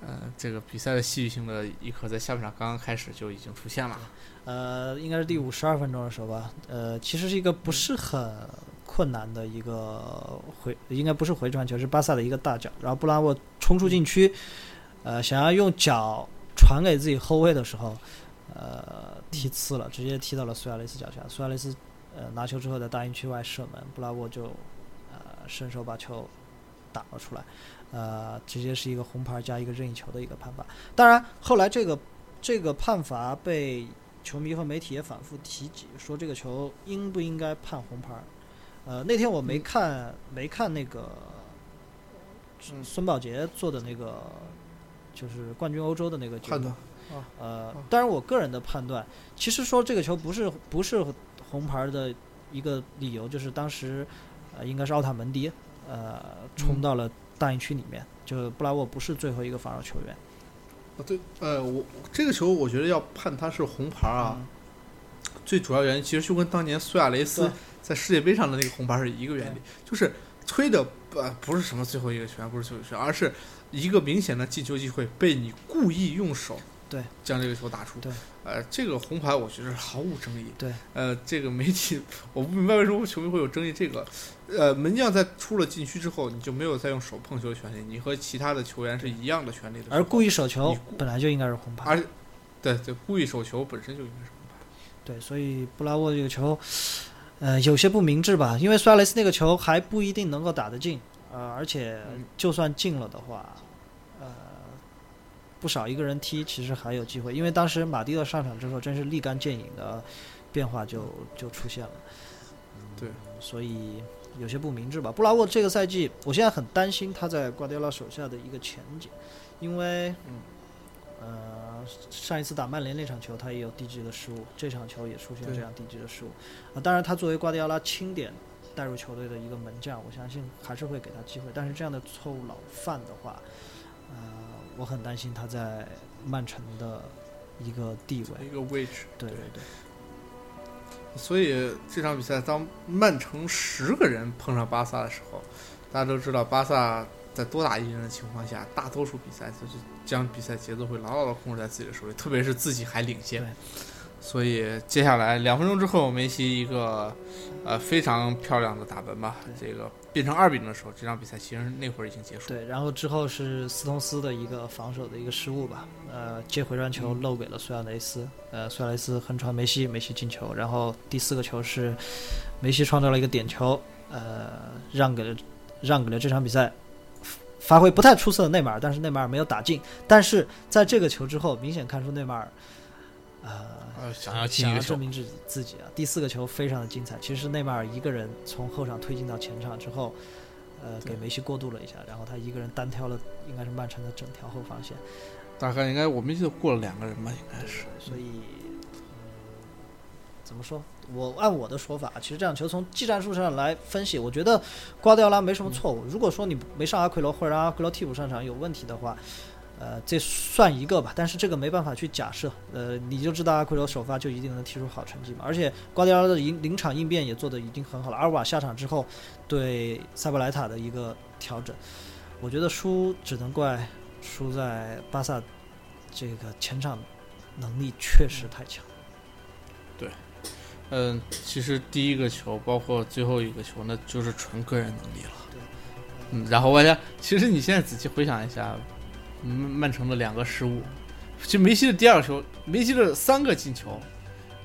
呃，这个比赛的戏剧性的一刻在下半场刚刚开始就已经出现了。呃，应该是第五十二分钟的时候吧。呃，其实是一个不是很困难的一个回，应该不是回传球，是巴萨的一个大脚。然后布拉沃冲出禁区，呃，想要用脚传给自己后卫的时候，呃，踢呲了，直接踢到了苏亚雷斯脚下。苏亚雷斯呃拿球之后在大禁区外射门，布拉沃就呃伸手把球打了出来。呃，直接是一个红牌加一个任意球的一个判罚。当然，后来这个这个判罚被球迷和媒体也反复提及，说这个球应不应该判红牌。呃，那天我没看、没看那个孙孙宝杰做的那个，就是冠军欧洲的那个判断。呃啊，当然我个人的判断，其实说这个球不是不是红牌的一个理由，就是当时呃应该是奥塔门迪呃冲嗯到了大禁区里面，就布拉沃不是最后一个防守球员。啊，对，呃，我这个球我觉得要判他是红牌啊，嗯最主要原因其实就跟当年苏亚雷斯在世界杯上的那个红牌是一个原理，就是吹的呃不是什么最后一个球员，不是最后一个球员，而是一个明显的进球机会被你故意用手对将这个球打出。对，呃，这个红牌我觉得毫无争议。对，呃，这个媒体我不明白为什么球迷会有争议。这个，呃，门将在出了禁区之后，你就没有再用手碰球的权利，你和其他的球员是一样的权利的。而故意手球本来就应该是红牌。而对对，故意手球本身就应该是红牌。对，所以布拉沃这个球，呃，有些不明智吧，因为苏亚雷斯那个球还不一定能够打得进，呃，而且嗯就算进了的话，呃，不少一个人踢，其实还有机会，因为当时马蒂厄上场之后，真是立竿见影的变化就就出现了，对，所以有些不明智吧。布拉沃这个赛季，我现在很担心他在瓜迪奥拉手下的一个前景，因为，嗯呃，上一次打曼联那场球他也有低级的失误，这场球也出现这样低级的失误。啊，当然他作为瓜迪奥拉钦点带入球队的一个门将，我相信还是会给他机会。但是这样的错误老犯的话，呃，我很担心他在曼城的一个地位。一个位置。对对对，所以这场比赛，当曼城十个人碰上巴萨的时候，大家都知道巴萨在多打一人的情况下，大多数比赛就是将比赛节奏会牢牢的控制在自己的手里，特别是自己还领先。所以接下来两分钟之后，梅西一个呃非常漂亮的打门吧，这个变成二比零的时候，这场比赛其实那会儿已经结束。对，然后之后是斯通斯的一个防守的一个失误吧，呃，接回传球嗯。漏给了苏亚雷斯，呃，苏亚雷斯横传梅西，梅西进球，然后第四个球是梅西创造了一个点球，呃，让给了让给了这场比赛发挥不太出色的内马尔，但是内马尔没有打进，但是在这个球之后，明显看出内马尔，呃，呃，想要进想要证明自己自己啊。第四个球非常的精彩，其实内马尔一个人从后场推进到前场之后，呃，给梅西过渡了一下，然后他一个人单挑了应该是曼城的整条后防线，大概应该我们记得过了两个人吧，应该是。所以，嗯，怎么说？我按我的说法，其实这场球从技战术上来分析，我觉得瓜迪奥拉没什么错误。如果说你没上阿奎罗或者让阿奎罗替补上场有问题的话，呃，这算一个吧。但是这个没办法去假设，呃，你就知道阿奎罗首发就一定能踢出好成绩嘛。而且瓜迪奥拉的临临场应变也做得已经很好了。阿尔瓦下场之后对塞布莱塔的一个调整，我觉得输只能怪输在巴萨这个前场能力确实太强。对嗯，其实第一个球，包括最后一个球，那就是纯个人能力了。嗯，然后外加，其实你现在仔细回想一下，嗯曼城的两个失误，其实梅西的第二个球，梅西的三个进球，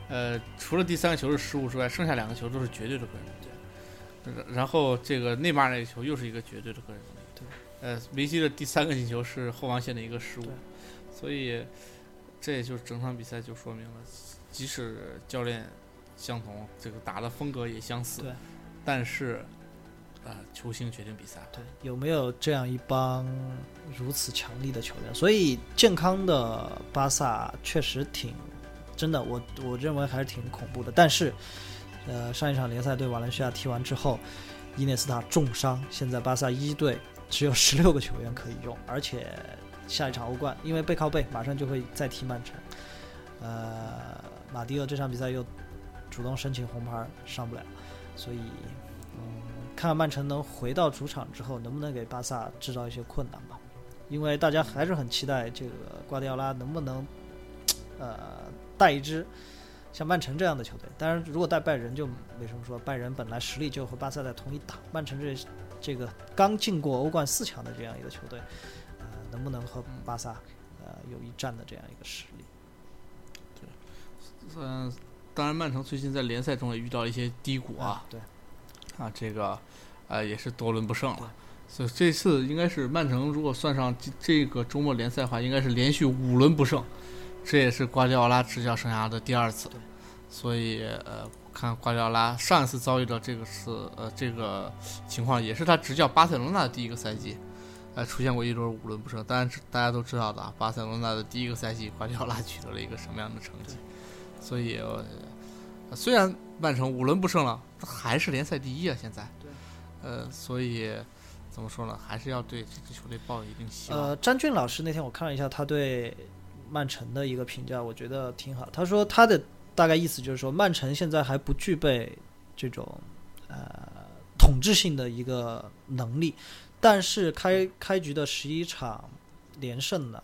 呃，除了第三个球是失误之外，剩下两个球都是绝对的个人能力。然然后这个内马尔那个球又是一个绝对的个人能力。对。呃，梅西的第三个进球是后防线的一个失误，所以这也就是整场比赛就说明了，即使教练相同，这个打的风格也相似，但是，呃，球星决定比赛。对，有没有这样一帮如此强力的球员？所以健康的巴萨确实挺真的，我我认为还是挺恐怖的。但是，呃，上一场联赛对瓦伦西亚踢完之后，伊涅斯塔重伤，现在巴萨一队只有十六个球员可以用，而且下一场欧冠因为背靠背，马上就会再踢曼城。呃，马蒂厄这场比赛又主动申请红牌，上不了，所以嗯，看看曼城能回到主场之后，能不能给巴萨制造一些困难吧。因为大家还是很期待这个瓜迪奥拉能不能，呃，带一支像曼城这样的球队。当然，如果带拜仁就没什么说，拜仁本来实力就和巴萨在同一档，曼城这这个刚进过欧冠四强的这样一个球队，呃，能不能和巴萨呃有一战的这样一个实力？对嗯、当然，曼城最近在联赛中也遇到一些低谷啊，对，啊，这个，呃，也是多轮不胜了。所以这次应该是曼城，如果算上这这个周末联赛的话，应该是连续五轮不胜，这也是瓜迪奥拉执教生涯的第二次。所以，呃，看瓜迪奥拉上一次遭遇到这个是呃这个情况，也是他执教巴塞罗那的第一个赛季，呃，出现过一轮五轮不胜。当然，大家都知道的啊，巴塞罗那的第一个赛季，瓜迪奥拉取得了一个什么样的成绩？所以，呃虽然曼城五轮不胜了，还是联赛第一啊！现在，对，呃，所以怎么说呢？还是要对这支球队抱有一定希望。呃，詹俊老师那天我看了一下他对曼城的一个评价，我觉得挺好。他说他的大概意思就是说，曼城现在还不具备这种呃统治性的一个能力，但是开开局的十一场连胜呢，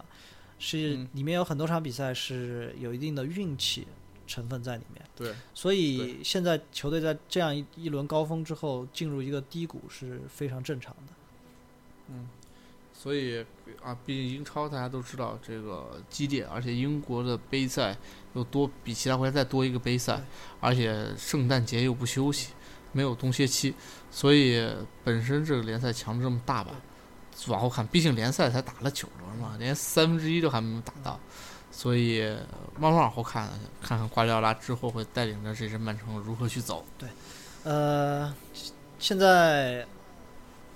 是嗯里面有很多场比赛是有一定的运气成分在里面。对，所以现在球队在这样一一轮高峰之后进入一个低谷是非常正常的。嗯所以啊，毕竟英超大家都知道这个激烈，而且英国的杯赛又多，比其他国家再多一个杯赛，而且圣诞节又不休息，没有冬歇期，所以本身这个联赛强度这么大吧，往后看，毕竟联赛才打了九轮嘛，连三分之一都还没有打到，所以慢慢往后看，看看瓜迪奥拉之后会带领着这支曼城如何去走。对呃，现在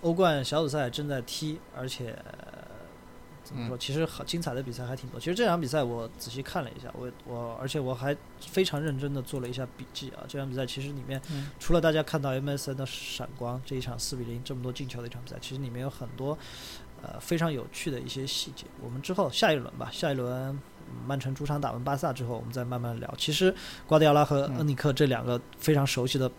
欧冠小组赛正在踢，而且怎么说，其实很精彩的比赛还挺多。其实这场比赛我仔细看了一下，我我而且我还非常认真的做了一下笔记啊。这场比赛其实里面嗯除了大家看到 MSN 的闪光，这一场四比零这么多进球的一场比赛，其实里面有很多呃非常有趣的一些细节。我们之后下一轮吧，下一轮。嗯曼城主场打完巴萨之后，我们再慢慢聊。其实瓜迪奥拉和嗯恩里克这两个非常熟悉的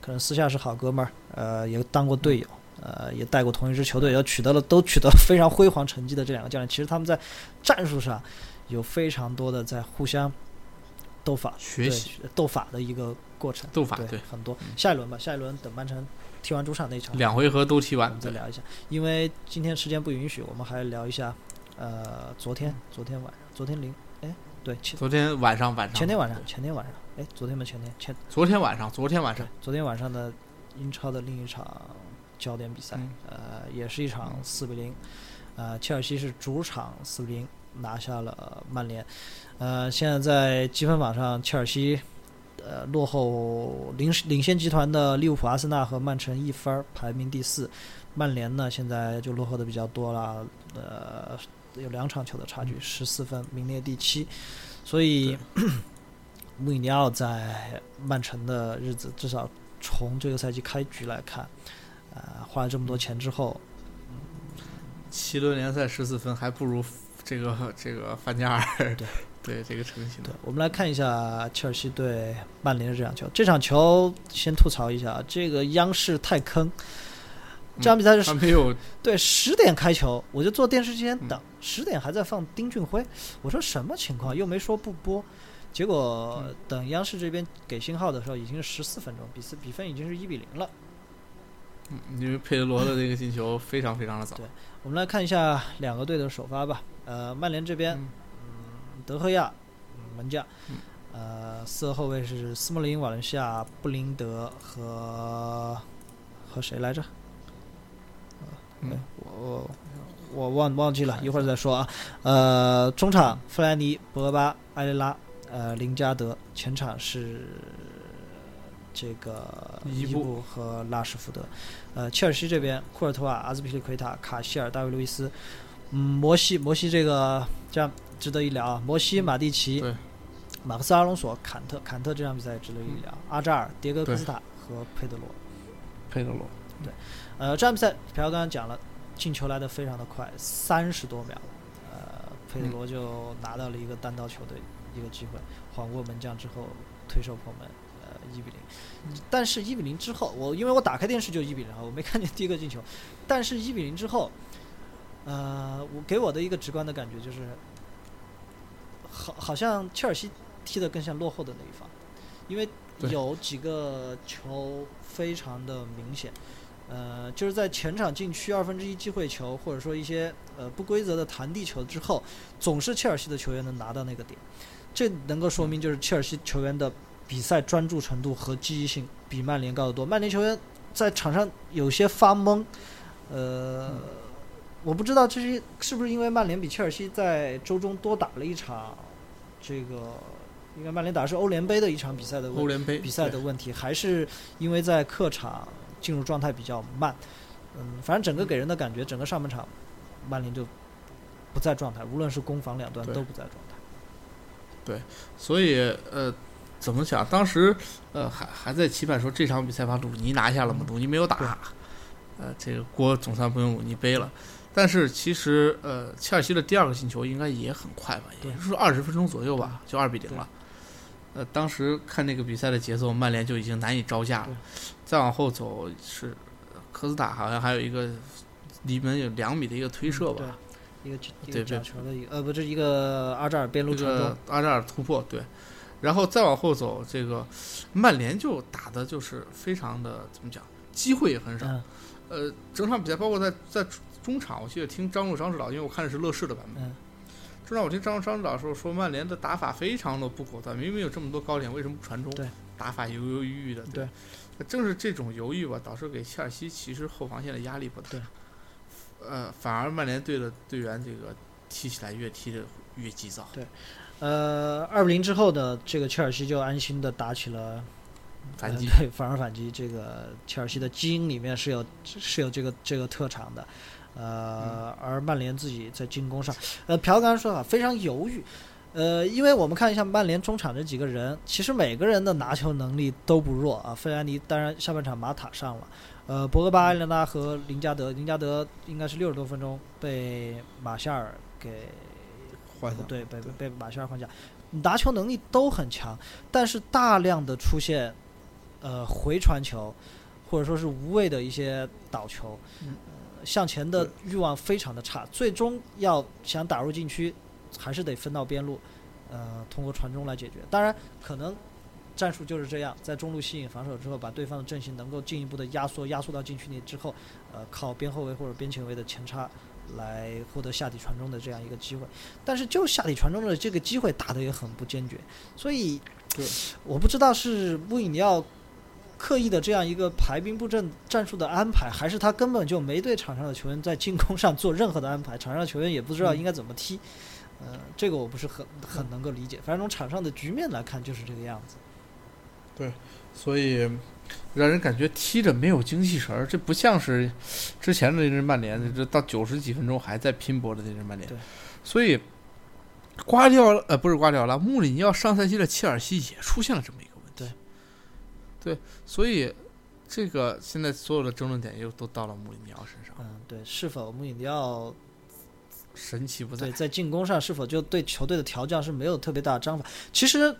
可能私下是好哥们儿，呃，也当过队友，呃，也带过同一支球队，也取得了都取得了 <laughs> 非常辉煌成绩的这两个教练，其实他们在战术上有非常多的在互相斗法、学习斗法的一个过程。斗法对很多嗯。下一轮吧，下一轮等曼城踢完主场那场，两回合都踢完我们，再聊一下。因为今天时间不允许，我们还聊一下，呃，昨天昨天晚上，昨天零，哎，对，前昨天晚上晚上，前天晚上，前天晚上，哎，昨天吗？前天前昨天晚上，昨天晚上。对，，昨天晚上的英超的另一场焦点比赛，嗯。呃，也是一场四比零，呃，切尔西是主场四比零拿下了曼联，呃，现在在积分榜上，切尔西呃落后领领先集团的利物浦、阿森纳和曼城一分儿，排名第四。曼联呢现在就落后的比较多了，呃，有两场球的差距，十四分，名列第七。所以 <clears throat> 穆里尼奥在曼城的日子，至少从这个赛季开局来看，呃，花了这么多钱之后，七轮联赛十四分，还不如这个这个范加尔。对 <laughs> 对，这个成绩对呢。，我们来看一下切尔西对曼联的这场球。这场球先吐槽一下，这个央视太坑。这场比赛是还没有对十点开球，我就坐电视机前嗯等，十点还在放丁俊晖，我说什么情况？又没说不播，结果嗯等央视这边给信号的时候，已经是十四分钟，比分比分已经是一比零了。嗯因为佩德罗的这个进球非常非常的早。对我们来看一下两个队的首发吧。呃，曼联这边，德赫亚嗯门将，嗯呃，四个后卫是斯莫林、瓦伦西亚、布林德和和谁来着？嗯哎，我我忘忘记了，一会儿再说啊。呃，中场弗兰尼、博格巴、埃雷拉、呃林加德，前场是这个伊伊布布和拉什福德。呃，切尔西这边库尔图瓦、阿兹皮利奎塔、卡希尔、大卫路易斯，嗯，摩西摩西这个这样值得一聊啊。摩西、马蒂奇、对马克思阿隆索、坎特，坎特这场比赛值得一聊。阿扎尔、迭戈科斯塔和佩德罗。佩德罗，呃，这场比赛朴刚刚讲了，进球来的非常的快，三十多秒，呃，佩德罗就拿到了一个单刀球的一个机会，晃过门将之后推射破门，呃，一比零。但是，一比零之后，我因为我打开电视就一比零啊，我没看见第一个进球。但是，一比零之后，呃，我给我的一个直观的感觉就是，好，好像切尔西踢得更像落后的那一方，因为有几个球非常的明显。呃，就是在前场禁区二分之一机会球，或者说一些呃不规则的弹地球之后，总是切尔西的球员能拿到那个点，这能够说明就是切尔西球员的比赛专注程度和积极性比曼联高得多。曼联球员在场上有些发懵，呃，我不知道这是是不是因为曼联比切尔西在周中多打了一场这个，应该曼联打的是欧联杯的一场比赛的问欧联杯比赛的问题，还是因为在客场进入状态比较慢。嗯，反正整个给人的感觉，整个上半场曼联就不在状态，无论是攻防两端都不在状态。对所以呃，怎么讲？当时呃还还在期盼说这场比赛把鲁尼拿下了吗，鲁尼没有打，呃，这个锅总算不用鲁尼背了。但是其实呃，切尔西的第二个进球应该也很快吧，也就是二十分钟左右吧，就二比零了。呃，当时看那个比赛的节奏，曼联就已经难以招架了对。再往后走是科斯塔，好像还有一个离门有两米的一个推射吧，嗯对，一个一对个角球的一个呃，不是一个阿扎尔边路这传中个，阿扎尔突破，对，然后再往后走，这个曼联就打的就是非常的怎么讲，机会也很少。嗯呃，整场比赛包括在在中场，我记得听张路张指导，因为我看的是乐视的版本，嗯，中场我听张张指导说说曼联的打法非常的不果断，明明有这么多高点，为什么不传中？对，打法犹犹豫豫的。对，正是这种犹豫吧，导致给切尔西其实后防线的压力不大。对，呃，反而曼联队的队员这个踢起来越踢的越急躁。对呃，二比零之后呢，这个切尔西就安心的打起了反击呃对，反而反击。这个切尔西的基因里面是有是有这个这个特长的，呃，而曼联自己在进攻上，呃，朴刚刚说啊，非常犹豫。呃，因为我们看一下曼联中场这几个人，其实每个人的拿球能力都不弱啊。费兰尼当然下半场马塔上了，呃，博格巴、埃雷拉和林加德，林加德应该是六十多分钟被马夏尔给换下对，被被被马夏尔换下，拿球能力都很强，但是大量的出现呃回传球，或者说是无谓的一些倒球，向前的欲望非常的差，最终要想打入禁区，还是得分到边路，呃，通过传中来解决。当然，可能战术就是这样，在中路吸引防守之后，把对方的阵型能够进一步的压缩，压缩到禁区内之后，呃，靠边后卫或者边前卫的前插来获得下底传中的这样一个机会。但是就下底传中的这个机会打得也很不坚决，所以对我不知道是穆里尼奥刻意的这样一个排兵布阵战术的安排，还是他根本就没对场上的球员在进攻上做任何的安排，场上的球员也不知道应该怎么踢。呃，这个我不是很很能够理解。反正从场上的局面来看，就是这个样子。对所以让人感觉踢着没有精气神儿，这不像是之前的那支曼联，这到九十几分钟还在拼搏的那支曼联对。所以瓜迪奥拉呃不是瓜迪奥拉，穆里尼奥上赛季的切尔西也出现了这么一个问题。对，所以这个现在所有的争论点又都到了穆里尼奥身上，嗯，对，是否穆里尼奥神奇不在对，。在进攻上是否就对球队的调教是没有特别大的章法？其实，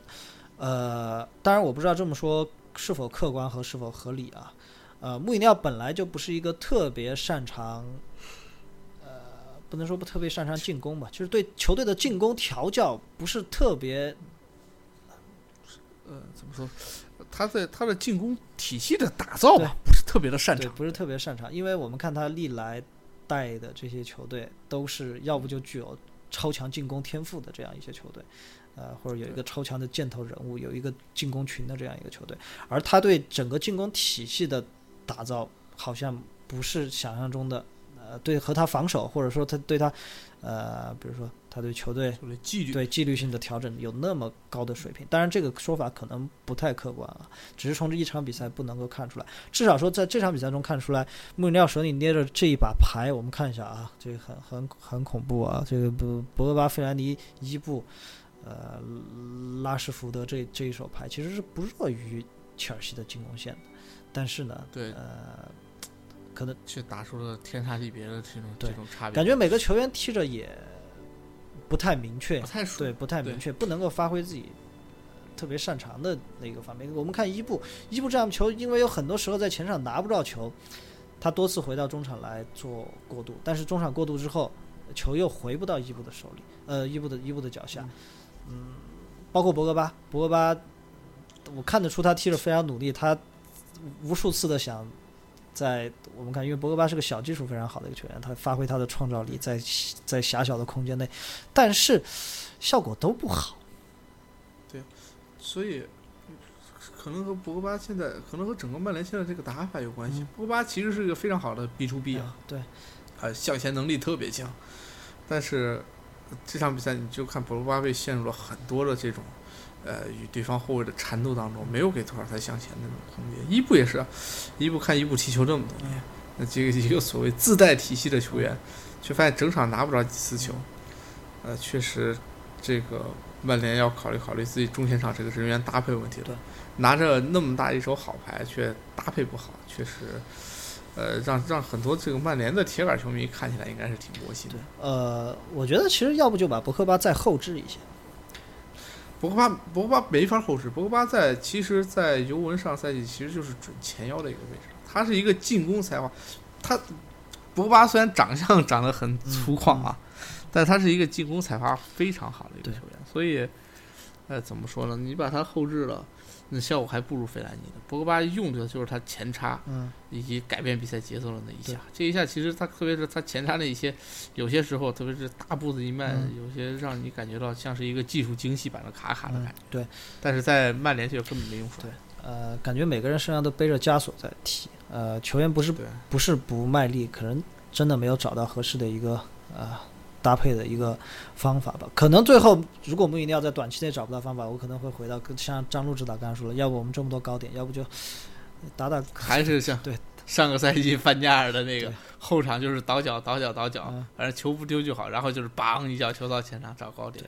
呃，当然我不知道这么说是否客观和是否合理啊。呃，穆里尼奥本来就不是一个特别擅长，呃，不能说不特别擅长进攻吧，就是对球队的进攻调教不是特别呃，怎么说？他在他的进攻体系的打造吧，不是特别的擅对，长。不是特别擅长，因为我们看他历来带的这些球队，都是要不就具有超强进攻天赋的这样一些球队，呃，或者有一个超强的箭头人物，有一个进攻群的这样一个球队，而他对整个进攻体系的打造，好像不是想象中的，呃，对和他防守，或者说他对他，呃，比如说他对球队纪律，对纪律性的调整有那么高的水平，当然这个说法可能不太客观啊，只是从这一场比赛不能够看出来。至少说在这场比赛中看出来，穆里尼奥手里捏着这一把牌，我们看一下啊，这个很很很恐怖啊，这个博博格巴、费兰尼、伊布，呃，拉什福德这这一手牌其实是不弱于切尔西的进攻线的，但是呢，对。呃，可能却打出了天差地别的这种这种差别，感觉每个球员踢着也不太明确不，太熟。对，不太明确，不能够发挥自己呃特别擅长的那个方面。我们看伊布，伊布这样球，因为有很多时候在前场拿不到球，他多次回到中场来做过渡，但是中场过渡之后，球又回不到伊布的手里，呃，伊布的伊布的脚下，嗯，包括博格巴，博格巴，我看得出他踢得非常努力，他无数次的想。在我们看，因为博格巴是个小技术非常好的一个球员，他发挥他的创造力在在狭小的空间内，但是效果都不好。对所以可能和博格巴现在，可能和整个曼联现在这个打法有关系。嗯博格巴其实是一个非常好的 B to B 啊，对，啊，向前能力特别强，但是这场比赛你就看博格巴被陷入了很多的这种。呃，与对方后卫的缠斗当中，没有给托尔特向前的那种空间。伊布也是啊，伊布看伊布踢球这么多年，那这个一个所谓自带体系的球员，却发现整场拿不着几次球。呃，确实，这个曼联要考虑考虑自己中前场这个人员搭配问题了。拿着那么大一手好牌，却搭配不好，确实，呃，让让很多这个曼联的铁杆球迷看起来应该是挺窝心的。，呃，我觉得其实要不就把博克巴再后置一些。博格巴，博格巴没法后置。博格巴在其实，在尤文上赛季其实就是准前腰的一个位置，他是一个进攻才华。他博格巴虽然长相长得很粗犷啊，但他是一个进攻才华非常好的一个球员。所以，呃，怎么说呢？你把他后置了，那效果还不如费兰尼呢。博格巴用的就是他前插，嗯，以及改变比赛节奏的那一下。这一下其实他特别是他前插那一些，有些时候特别是大步子一迈，嗯有些让你感觉到像是一个技术精细版的卡卡的嗯感觉。对，但是在曼联就根本没用出来。呃，感觉每个人身上都背着枷锁在踢。呃，球员不是不是不卖力，可能真的没有找到合适的一个呃搭配的一个方法吧。可能最后如果我们一定要在短期内找不到方法，我可能会回到跟像张路指导刚才说了，要不我们这么多高点，要不就打打 <laughs> 还是像对上个赛季范加尔的那个后场就是倒脚倒脚倒脚嗯，反正球不丢就好，然后就是梆一脚球到前场找高点。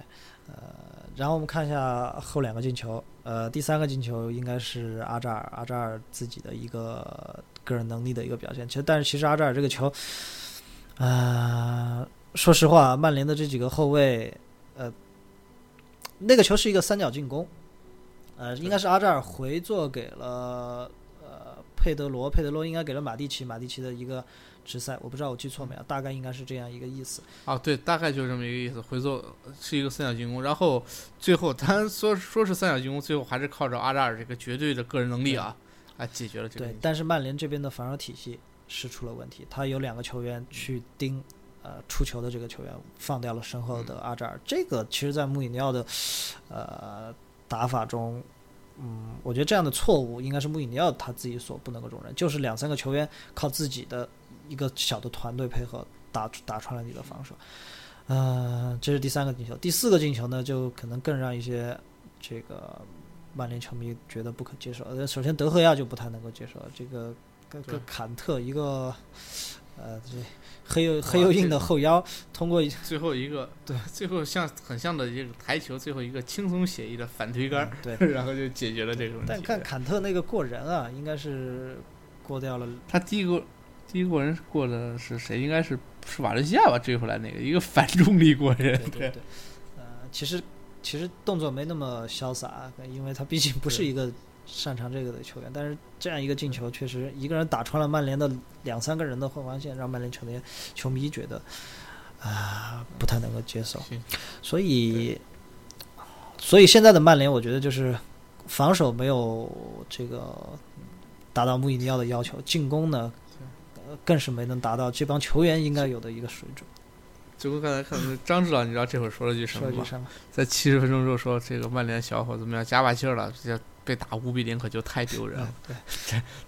呃然后我们看一下后两个进球，呃，第三个进球应该是阿扎尔，阿扎尔自己的一个个人能力的一个表现。其实，但是其实阿扎尔这个球，呃，说实话，曼联的这几个后卫，呃，那个球是一个三角进攻，呃，应该是阿扎尔回做给了呃佩德罗，佩德罗应该给了马蒂奇，马蒂奇的一个直塞，我不知道我记错没有，大概应该是这样一个意思。啊，对，大概就是这么一个意思。回做是一个三角进攻，然后最后他说说是三角进攻，最后还是靠着阿扎尔这个绝对的个人能力啊，啊解决了这个。对但是曼联这边的防守体系是出了问题，他有两个球员去盯呃出球的这个球员，放掉了身后的阿扎尔。这个其实，在穆里尼奥的呃打法中，嗯，我觉得这样的错误应该是穆里尼奥他自己所不能够容忍，就是两三个球员靠自己的一个小的团队配合打打穿了你的防守。呃，这是第三个进球，第四个进球呢，就可能更让一些这个曼联球迷觉得不可接受。呃，首先德赫亚就不太能够接受这个，个对个坎特一个，呃，这黑又黑又硬的后腰，通过一最后一个对，最后像很像的一个台球，最后一个轻松写意的反推杆儿，对，<laughs> 然后就解决了这个问题。但看坎特那个过人啊，应该是过掉了。他第一个第一个过人过的是谁？应该是是瓦伦西亚吧？追回来那个一个反重力过人，对对对，呃，其实其实动作没那么潇洒，因为他毕竟不是一个擅长这个的球员。但是这样一个进球，确实一个人打穿了曼联的两三个人的后防线，让曼联球员球迷觉得啊、不太能够接受。所以，所以现在的曼联，我觉得就是防守没有这个达到穆里尼奥的要求，进攻呢，呃更是没能达到这帮球员应该有的一个水准。就跟刚才看的张指导，你知道这会儿说了句什么吗？在七十分钟之后说，这个曼联小伙子们要加把劲儿了，这被打五比零可就太丢人了。对，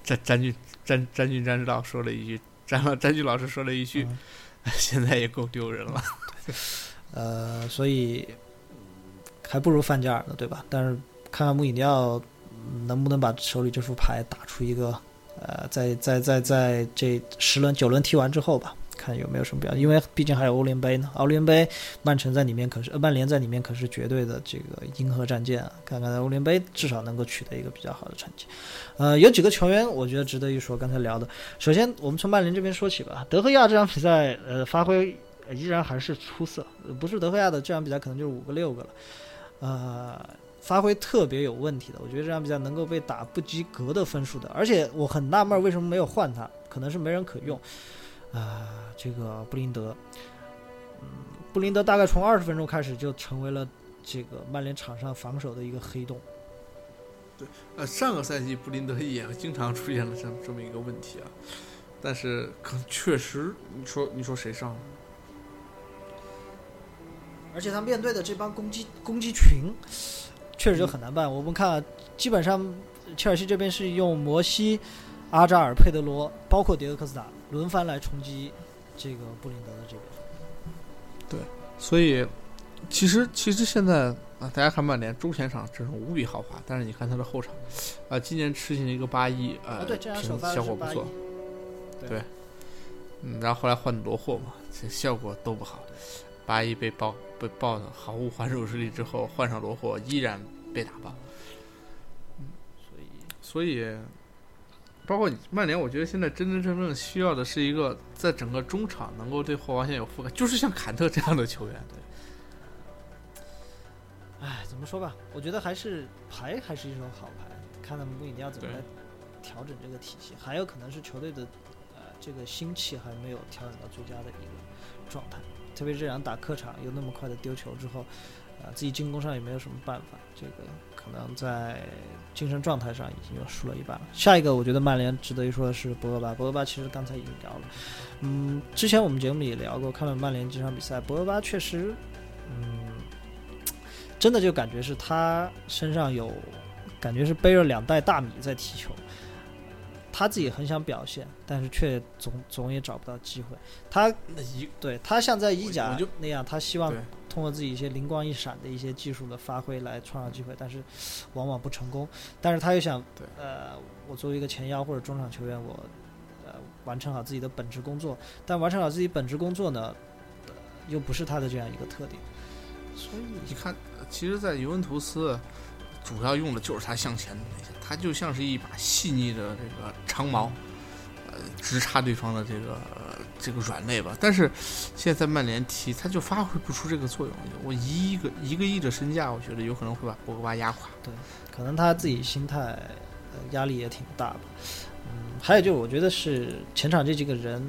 詹詹俊詹詹俊詹指导说了一句，詹詹俊老师说了一句，嗯 <laughs> 现在也够丢人了。呃，所以还不如范加尔呢，对吧？但是看看穆里尼奥嗯能不能把手里这副牌打出一个，呃，在在在在这十轮九轮踢完之后吧，看有没有什么表现。因为毕竟还有欧联杯呢，欧联杯曼城在里面可是，呃，曼联在里面可是绝对的这个银河战舰啊。看看在欧联杯至少能够取得一个比较好的成绩。呃，有几个球员我觉得值得一说，刚才聊的，首先我们从曼联这边说起吧，德赫亚这场比赛，呃，发挥依然还是出色，不是德赫亚的这场比赛可能就是五个六个了，呃，发挥特别有问题的，我觉得这场比赛能够被打不及格的分数的，而且我很纳闷为什么没有换他，可能是没人可用，啊、这个布林德，嗯，布林德大概从二十分钟开始就成为了这个曼联场上防守的一个黑洞，对呃，上个赛季布林德也经常出现了这么这么一个问题啊，但是可能确实，你说你说谁上？而且他面对的这帮攻击攻击群，确实就很难办。我们看，基本上切尔西这边是用摩西、阿扎尔、佩德罗，包括迭戈科斯塔轮番来冲击这个布林德的这边。所以，其实其实现在啊，大家看曼联中前场阵容无比豪华，但是你看他的后场，啊，今年吃进了一个八一，呃，啊，效果不错，，对嗯，然后后来换罗霍嘛，这效果都不好。八一被爆被爆的毫无还手之力之后，换上罗霍依然被打爆。嗯所以所以，包括曼联，我觉得现在真真正正需要的是一个在整个中场能够对后防线有覆盖，就是像坎特这样的球员。唉，怎么说吧，我觉得还是牌还是一手好牌，看他们穆里尼奥怎么来调整这个体系，还有可能是球队的呃这个心气还没有调整到最佳的一个状态，特别是这场打客场又那么快的丢球之后，呃自己进攻上也没有什么办法，这个可能在精神状态上已经又输了一半了。下一个我觉得曼联值得一说的是博格巴，博格巴其实刚才已经聊了，嗯，之前我们节目里也聊过，看了曼联这场比赛，博格巴确实，嗯。真的就感觉是他身上有，感觉是背着两袋大米在踢球。他自己很想表现，但是却总总也找不到机会。他那一对他像在意甲那样，他希望对通过自己一些灵光一闪的一些技术的发挥来创造机会，但是往往不成功。但是他又想，呃，我作为一个前腰或者中场球员，我呃完成好自己的本职工作。但完成好自己本职工作呢，呃又不是他的这样一个特点，所以你看，呃其实，在尤文图斯，主要用的就是他向前的那些，他就像是一把细腻的这个长矛，呃，直插对方的这个、呃这个软肋吧。但是现在在曼联踢，他就发挥不出这个作用。我一个一个亿的身价，我觉得有可能会把博格巴压垮。对可能他自己心态呃压力也挺大吧。嗯，还有就是我觉得是前场这几个人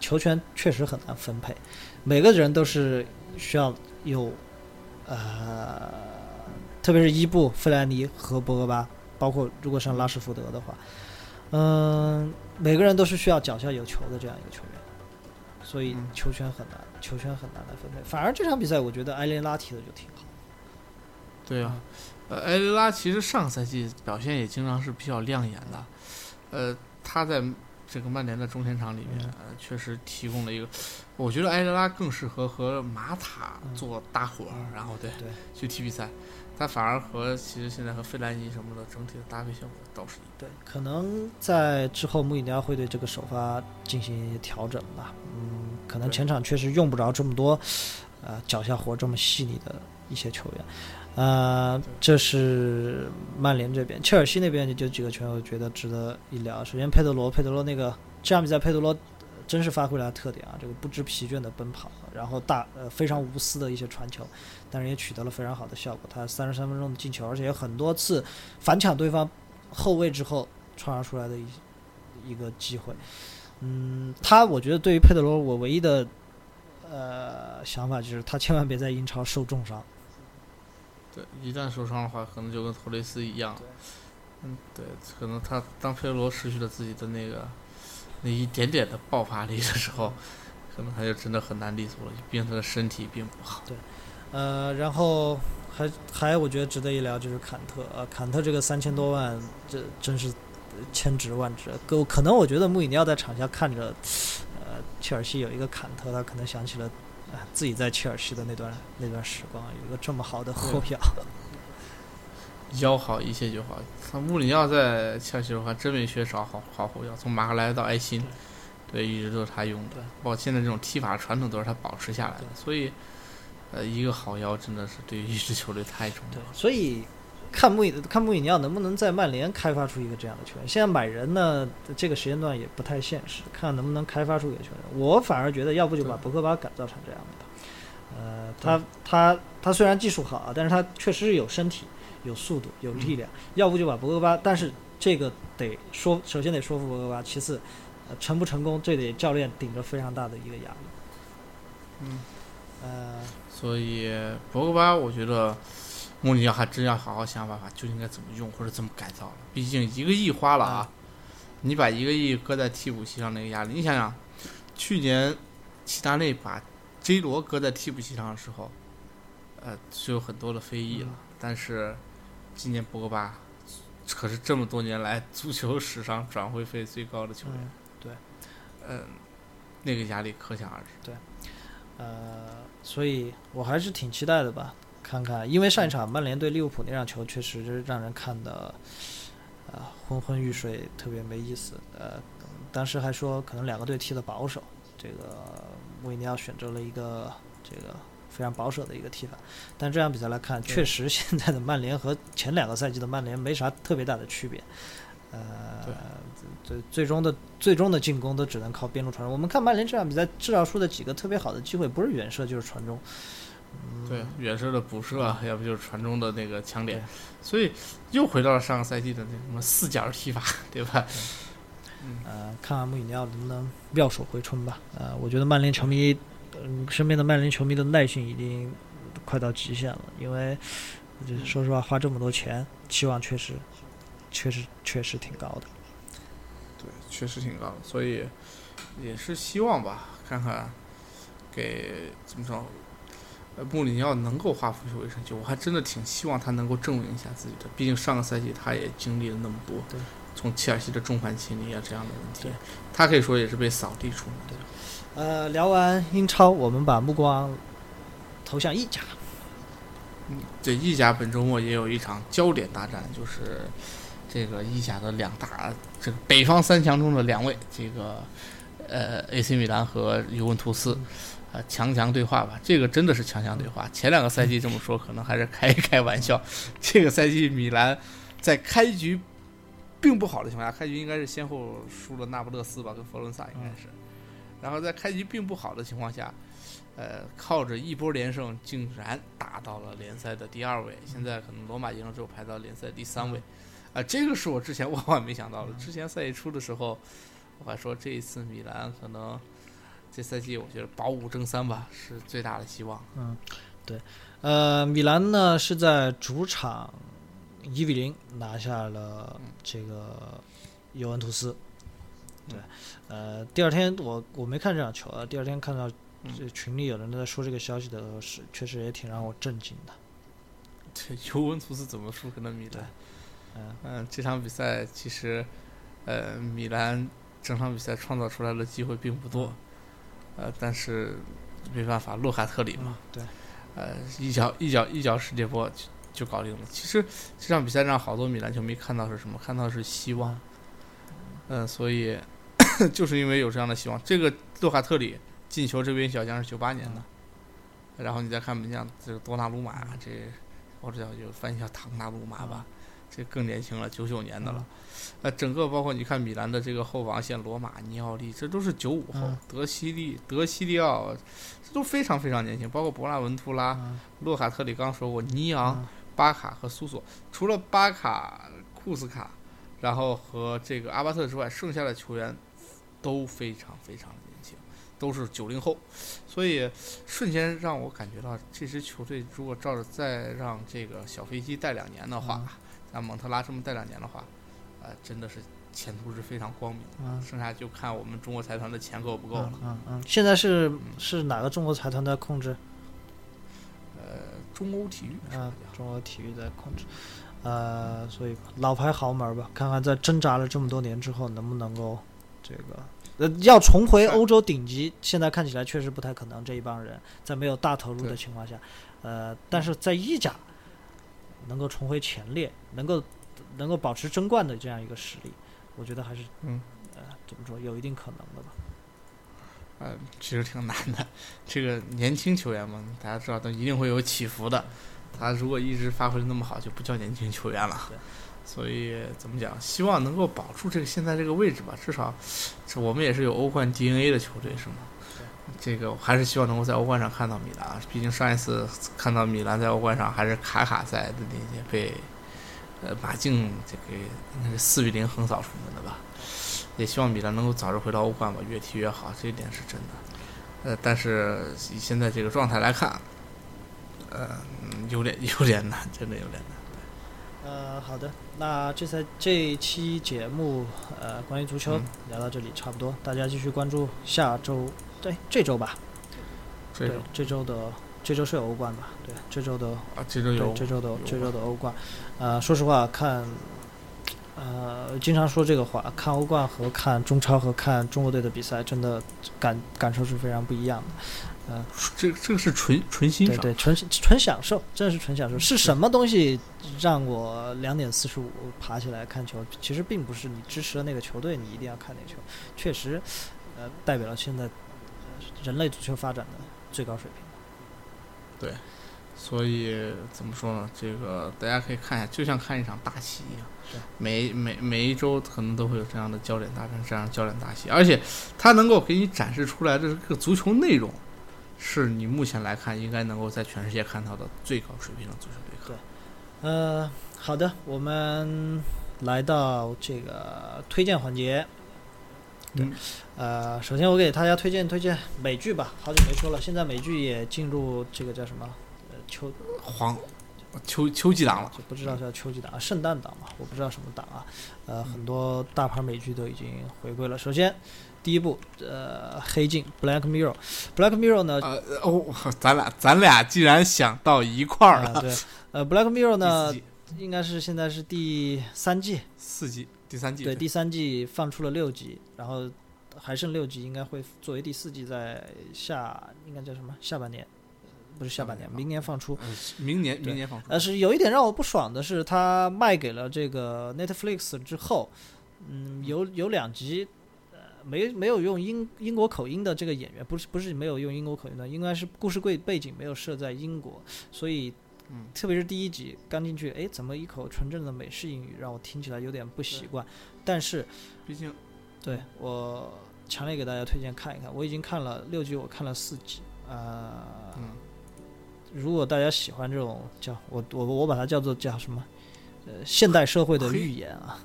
球权确实很难分配，每个人都是需要有呃，特别是伊布、费莱尼和博格巴，包括如果上拉什福德的话，嗯、每个人都是需要脚下有球的这样一个球，所以嗯。球权很难，球权很难来分配。反而这场比赛，我觉得埃雷拉踢的就挺好。对啊，呃，埃雷拉其实上赛季表现也经常是比较亮眼的，呃，他在这个曼联的中前场里面，呃，确实提供了一个，我觉得埃雷拉更适合和马塔嗯。做搭伙，嗯然后对对。去踢比赛，他反而和其实现在和费兰尼什么的整体的搭配效果倒是一对，可能在之后穆里尼奥会对这个首发进行一些调整吧。嗯，可能对前场确实用不着这么多，呃，脚下活这么细腻的一些球员。呃，这是曼联这边，切尔西那边就几个球员，我觉得值得一聊。首先，佩德罗，佩德罗那个这场比赛，佩德罗真是发挥了他特点啊，这个不知疲倦的奔跑，然后大呃非常无私的一些传球，但是也取得了非常好的效果。他三十三分钟的进球，而且有很多次反抢对方后卫之后创造出来的一一个机会。嗯，他我觉得对于佩德罗，我唯一的呃想法就是他千万别在英超受重伤。对，一旦受伤的话，可能就跟托雷斯一样。嗯，对，可能他当佩德罗失去了自己的那个那一点点的爆发力的时候，<laughs> 可能他就真的很难立足了，毕竟他的身体并不好。对呃，然后还还我觉得值得一聊就是坎特呃，坎特这个三千多万，这真是千值万值。可可能我觉得穆里尼奥在场下看着，呃，切尔西有一个坎特，他可能想起了。啊，自己在切尔西的那段那段时光，有一个这么好的后腰，腰好一切就好。他穆里尼奥在切尔西的话，真没缺少好好后腰，从马克莱到埃辛，对，一直都是他用的对。包括现在这种踢法传统都是他保持下来的，所以，呃，一个好腰真的是对于一支球队太重要了，。所以看穆里看穆里尼奥能不能在曼联开发出一个这样的球员。现在买人呢，这个时间段也不太现实，看能不能开发出一个球员。我反而觉得，要不就把博格巴改造成这样的吧。呃，他他他虽然技术好啊，但是他确实是有身体、有速度、有力量。要不就把博格巴，但是这个得说，首先得说服博格巴，其次，呃，成不成功，这得教练顶着非常大的一个压力。嗯，呃，所以博格巴，我觉得穆里尼奥还真要好好想办法，究竟该怎么用或者怎么改造了。毕竟一个亿花了啊，你把一个亿搁在替补席上那个压力，你想想，去年齐达内把 J 罗搁在替补席上的时候，呃，是有很多的非议了。嗯但是今年博格巴可是这么多年来足球史上转会费最高的球员，嗯嗯、那个压力可想而知。对呃，所以我还是挺期待的吧，看看，因为上一场曼联对利物浦那场球确实让人看的，呃，昏昏欲睡，特别没意思。呃，当时还说可能两个队踢的保守，这个穆里尼奥选择了一个这个非常保守的一个踢法，但这场比赛来看，确实现在的曼联和前两个赛季的曼联没啥特别大的区别。呃，最最终的最终的进攻都只能靠边路传中。我们看曼联这场比赛制造出的几个特别好的机会，不是远射就是传中。嗯，对，远射的补射，要不就是传中的那个强点，所以又回到了上个赛季的那什么四角踢法，对吧？呃，看看穆里尼奥能不能妙手回春吧。呃，我觉得曼联球迷，嗯、身边的曼联球迷的耐性已经快到极限了，因为就是说实话，花这么多钱，期望确实，确实确实挺高的。对，确实挺高的，所以也是希望吧，看看给怎么着，呃，穆里尼奥能够化腐朽为神奇，我还真的挺希望他能够证明一下自己的，毕竟上个赛季他也经历了那么多对，从切尔西的众叛亲离啊这样的问题，他可以说也是被扫地出门的。呃，聊完英超，我们把目光投向意甲。对，意甲本周末也有一场焦点大战，就是这个意甲的两大这个北方三强中的两位，这个呃 AC 米兰和尤文图斯，呃强强对话吧。这个真的是强强对话。前两个赛季这么说可能还是开一开玩笑，这个赛季米兰在开局并不好的情况下，开局应该是先后输了那不勒斯吧，跟佛罗伦萨应该是，然后在开局并不好的情况下。呃，靠着一波连胜，竟然打到了联赛的第二位。现在可能罗马赢了之后排到联赛第三位，啊、这个是我之前 <laughs> 万万没想到的。之前赛季初的时候，我还说这一次米兰可能这赛季我觉得保五争三吧，是最大的希望。嗯，对呃，米兰呢是在主场一比零拿下了这个尤文图斯。对，呃，第二天我我没看这场球啊，第二天看到这群里有人在说这个消息的时候，是确实也挺让我震惊的。<laughs> 这，尤文图斯怎么输给了米兰？嗯嗯，这场比赛其实，呃，米兰整场比赛创造出来的机会并不多，呃，但是没办法，洛卡特里嘛，对，呃，一脚一脚一脚世界波就就搞定了。其实这场比赛让好多米兰球迷看到是什么？看到是希望，嗯、所以 <laughs> 就是因为有这样的希望，这个洛卡特里进球这边小将是九八年的，然后你再看门将这个多纳鲁马，这我这叫就翻译叫唐纳鲁马吧，这更年轻了，九九年的了。呃，整个包括你看米兰的这个后防线，罗马、尼奥利，这都是九五后，嗯。德西利、德西利奥，这都非常非常年轻，包括博纳文图拉、嗯洛卡特里，刚说过，尼昂、嗯巴卡和苏索，除了巴卡、库斯卡，然后和这个阿巴特之外，剩下的球员都非常非常年轻，都是九零后，所以瞬间让我感觉到这支球队如果照着再让这个小飞机带两年的话，嗯像蒙特拉这么带两年的话，呃，真的是前途是非常光明的。嗯剩下就看我们中国财团的钱够不够了。嗯嗯嗯，现在是是哪个中国财团在控制？呃，中欧体育是啊？，中欧体育在控制。呃，所以老牌豪门吧，看看在挣扎了这么多年之后，能不能够这个呃要重回欧洲顶级，现在看起来确实不太可能。这一帮人在没有大投入的情况下，呃，但是在意甲能够重回前列，能够能够保持争冠的这样一个实力，我觉得还是嗯呃怎么说有一定可能的吧。呃，其实挺难的。这个年轻球员嘛，大家知道都一定会有起伏的。他如果一直发挥的那么好，就不叫年轻球员了对。所以怎么讲？希望能够保住这个现在这个位置吧。至少，这我们也是有欧冠 DNA 的球队，是吗？这个我还是希望能够在欧冠上看到米兰。毕竟上一次看到米兰在欧冠上还是卡卡在的那些被呃马竞这个应该是四比零横扫出门的吧。也希望米兰能够早日回到欧冠吧，越踢越好，这一点是真的。呃，但是以现在这个状态来看，呃，嗯有点有点难，真的有点难。呃，好的，那这次这一期节目，呃，关于足球、嗯。聊到这里差不多，大家继续关注下周，对，这周吧，对这周的这周是有欧冠吧？对，这周的啊，这周有。这周的这周的欧冠，呃，说实话看，呃，经常说这个话，看欧冠和看中超和看中国队的比赛，真的感感受是非常不一样的。这这个是纯纯欣赏，对对，纯纯享受，真的是纯享受。是什么东西让我两点四十五爬起来看球？其实并不是你支持的那个球队，你一定要看那个球，确实，呃，代表了现在呃人类足球发展的最高水平。对所以怎么说呢？这个大家可以看一下，就像看一场大戏一样对。每每每一周可能都会有这样的焦点大战，这样的焦点大戏，而且它能够给你展示出来的这个足球内容，是你目前来看应该能够在全世界看到的最高水平的足球对抗。呃，好的，我们来到这个推荐环节。对嗯呃，首先我给大家推荐推荐美剧吧，好久没说了，现在美剧也进入这个叫什么？呃，秋黄秋秋季档了，就不知道叫秋季档啊，圣诞档嘛，我不知道什么档啊。呃，很多大牌美剧都已经回归了。首先，第一部呃，《黑镜》（Black Mirror）。Black Mirror 呢，呃哦，咱俩咱俩既然想到一块儿了。啊对，呃，《Black Mirror》呢应该是现在是第三季，四季第三季对，第三季放出了六集，然后还剩六集，应该会作为第四季在下，应该叫什么？下半年，不是下半年，明年放出。呃明年明年放出。但是有一点让我不爽的是，它卖给了这个 Netflix 之后，嗯，有有两集，呃，没没有用英英国口音的这个演员，不是不是没有用英国口音的，应该是故事背背景没有设在英国，所以嗯特别是第一集刚进去，哎，怎么一口纯正的美式英语，让我听起来有点不习惯。但是毕竟对我强烈给大家推荐看一看，我已经看了六集，我看了四集，呃，嗯如果大家喜欢这种叫我我我把它叫做叫什么，呃，现代社会的黑寓言啊，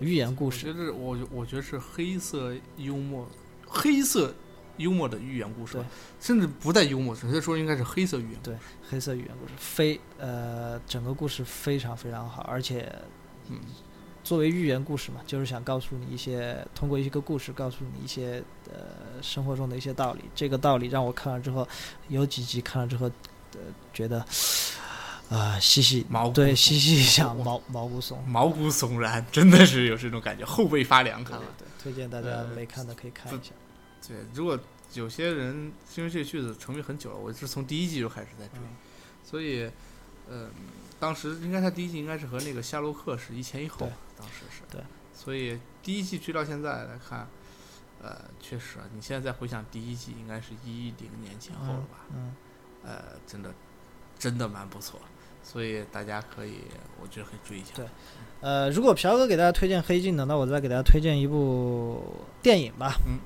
寓言故事。我事，觉得我我觉得是黑色幽默，黑色幽默的寓言故事吧，甚至不带幽默，准确说应该是黑色寓言。对，黑色寓言故事，非呃整个故事非常非常好，而且嗯，作为寓言故事嘛，就是想告诉你一些，通过一个故事告诉你一些呃生活中的一些道理。这个道理让我看了之后，有几集看了之后，呃，觉得啊、细细毛骨对细细想哇毛毛骨悚。毛骨悚然，真的是有这种感觉，后背发凉。看了，对，推荐大家呃没看的可以看一下。对，如果有些人因为这个剧子成名很久了，我是从第一季就开始在追，嗯所以，呃、当时应该他第一季应该是和那个夏洛克是一前一后对，当时是对，所以第一季追到现在来看，呃，确实啊，你现在再回想第一季，应该是一零年前后了吧？嗯，呃，真的，真的蛮不错，所以大家可以，我觉得可以注意一下。对呃，如果朴哥给大家推荐黑镜的，那我再给大家推荐一部电影吧。嗯。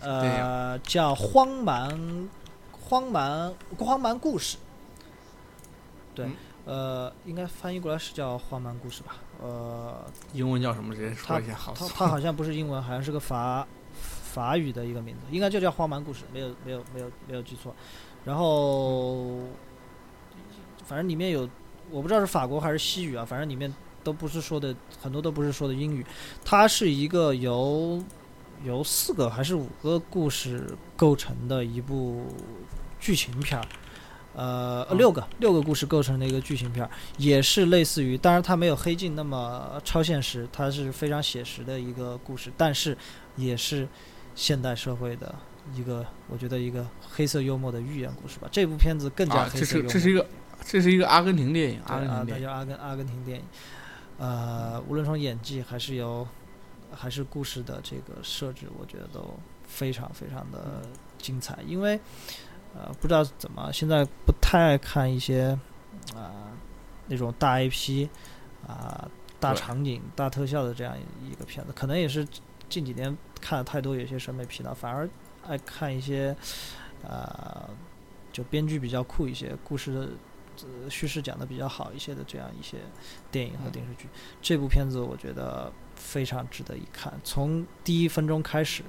呃，叫《荒蛮荒蛮荒蛮故事》。对，嗯呃，应该翻译过来是叫《荒蛮故事》吧？呃，英文叫什么？直接说一下，好它搜。它好像不是英文，好像是个法法语的一个名字，应该就叫《荒蛮故事》，没有没有没有没有记错。然后，反正里面有，我不知道是法国还是西语啊，反正里面都不是说的，很多都不是说的英语。它是一个由由四个还是五个故事构成的一部剧情片儿。呃，嗯六个六个故事构成的一个剧情片儿，也是类似于，当然它没有黑镜那么超现实，它是非常写实的一个故事，但是也是现代社会的一个，我觉得一个黑色幽默的寓言故事吧。这部片子更加黑色幽默。是这是一个这是一个阿根廷电影，啊，那阿根廷电影。叫阿根阿根廷电影。呃，无论从演技还是由还是故事的这个设置，我觉得都非常非常的精彩。因为呃，不知道怎么现在不太爱看一些啊、那种大 IP 啊、大场景、大特效的这样一个片子，可能也是近几年看的太多，有些审美疲劳，反而爱看一些啊、就编剧比较酷一些，故事的呃叙事讲的比较好一些的这样一些电影和嗯电视剧。这部片子我觉得非常值得一看，从第一分钟开始。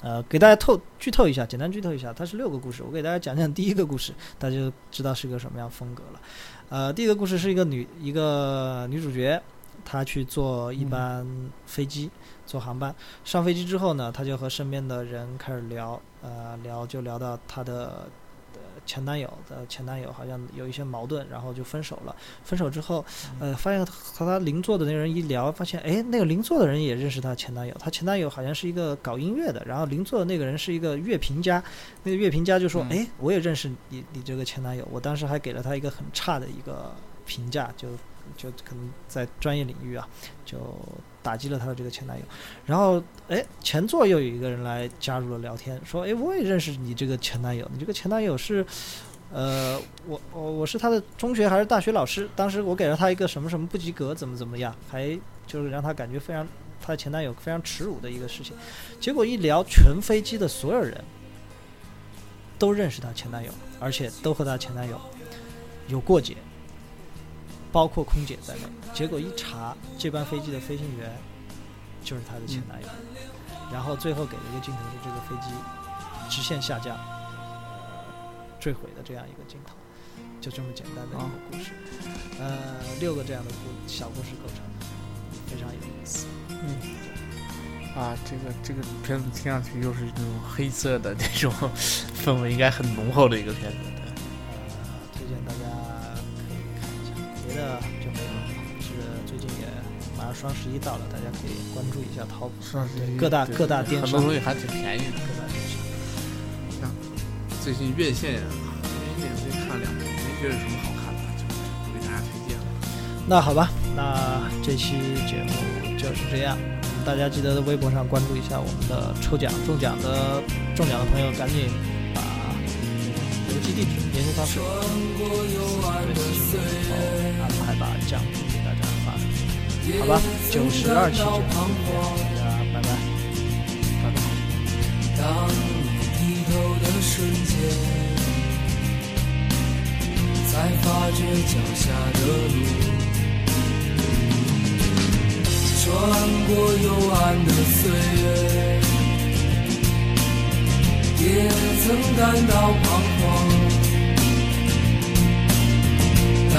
呃，给大家透剧透一下，简单剧透一下，它是六个故事。我给大家讲讲第一个故事，大家就知道是个什么样风格了。呃，第一个故事是一个女一个女主角，她去坐一嗯。班飞机，坐航班。上飞机之后呢，她就和身边的人开始聊，呃，聊就聊到她的呃前男友的前男友好像有一些矛盾，然后就分手了。分手之后，呃，发现和她邻座的那个人一聊，发现哎，那个邻座的人也认识她前男友，她前男友好像是一个搞音乐的，然后邻座的那个人是一个乐评家，那个乐评家就说，嗯。哎，我也认识你你这个前男友，我当时还给了他一个很差的一个评价，就就可能在专业领域啊，就打击了他的这个前男友。然后，哎，前座又有一个人来加入了聊天，说，哎，我也认识你这个前男友，你这个前男友是，呃，我我我是他的中学还是大学老师，当时我给了他一个什么什么不及格，怎么怎么样，还就是让他感觉非常，他的前男友非常耻辱的一个事情。结果一聊，全飞机的所有人都认识她前男友，而且都和她前男友有过节，包括空姐在内。结果一查，这班飞机的飞行员就是她的前男友。然后最后给了一个镜头，是这个飞机直线下降、呃坠毁的这样一个镜头，就这么简单的一个故事。呃，六个这样的故小故事构成，非常有意思。嗯啊，这个这个片子听上去又是那种黑色的那种 <laughs> 氛围，应该很浓厚的一个片子。对呃，推荐大家别的就没有了。是最近也马上双十一到了，大家可以关注一下淘宝双十一各大各大电商很多东西还挺便宜的。各大电商。最近院线院线最近看两部，没觉得有什么好看的，就不给大家推荐了。那好吧，那这期节目就是这样。嗯大家记得在微博上关注一下我们的抽奖，中奖的中奖的朋友赶紧把邮寄地址、联系方式对私信我，然后安排把奖品给大家发出。好吧，九十二期节目就这样，大家拜拜。拜拜。当你低头的瞬间，才发觉脚下的路。穿过幽暗的岁月，也曾感到彷徨。当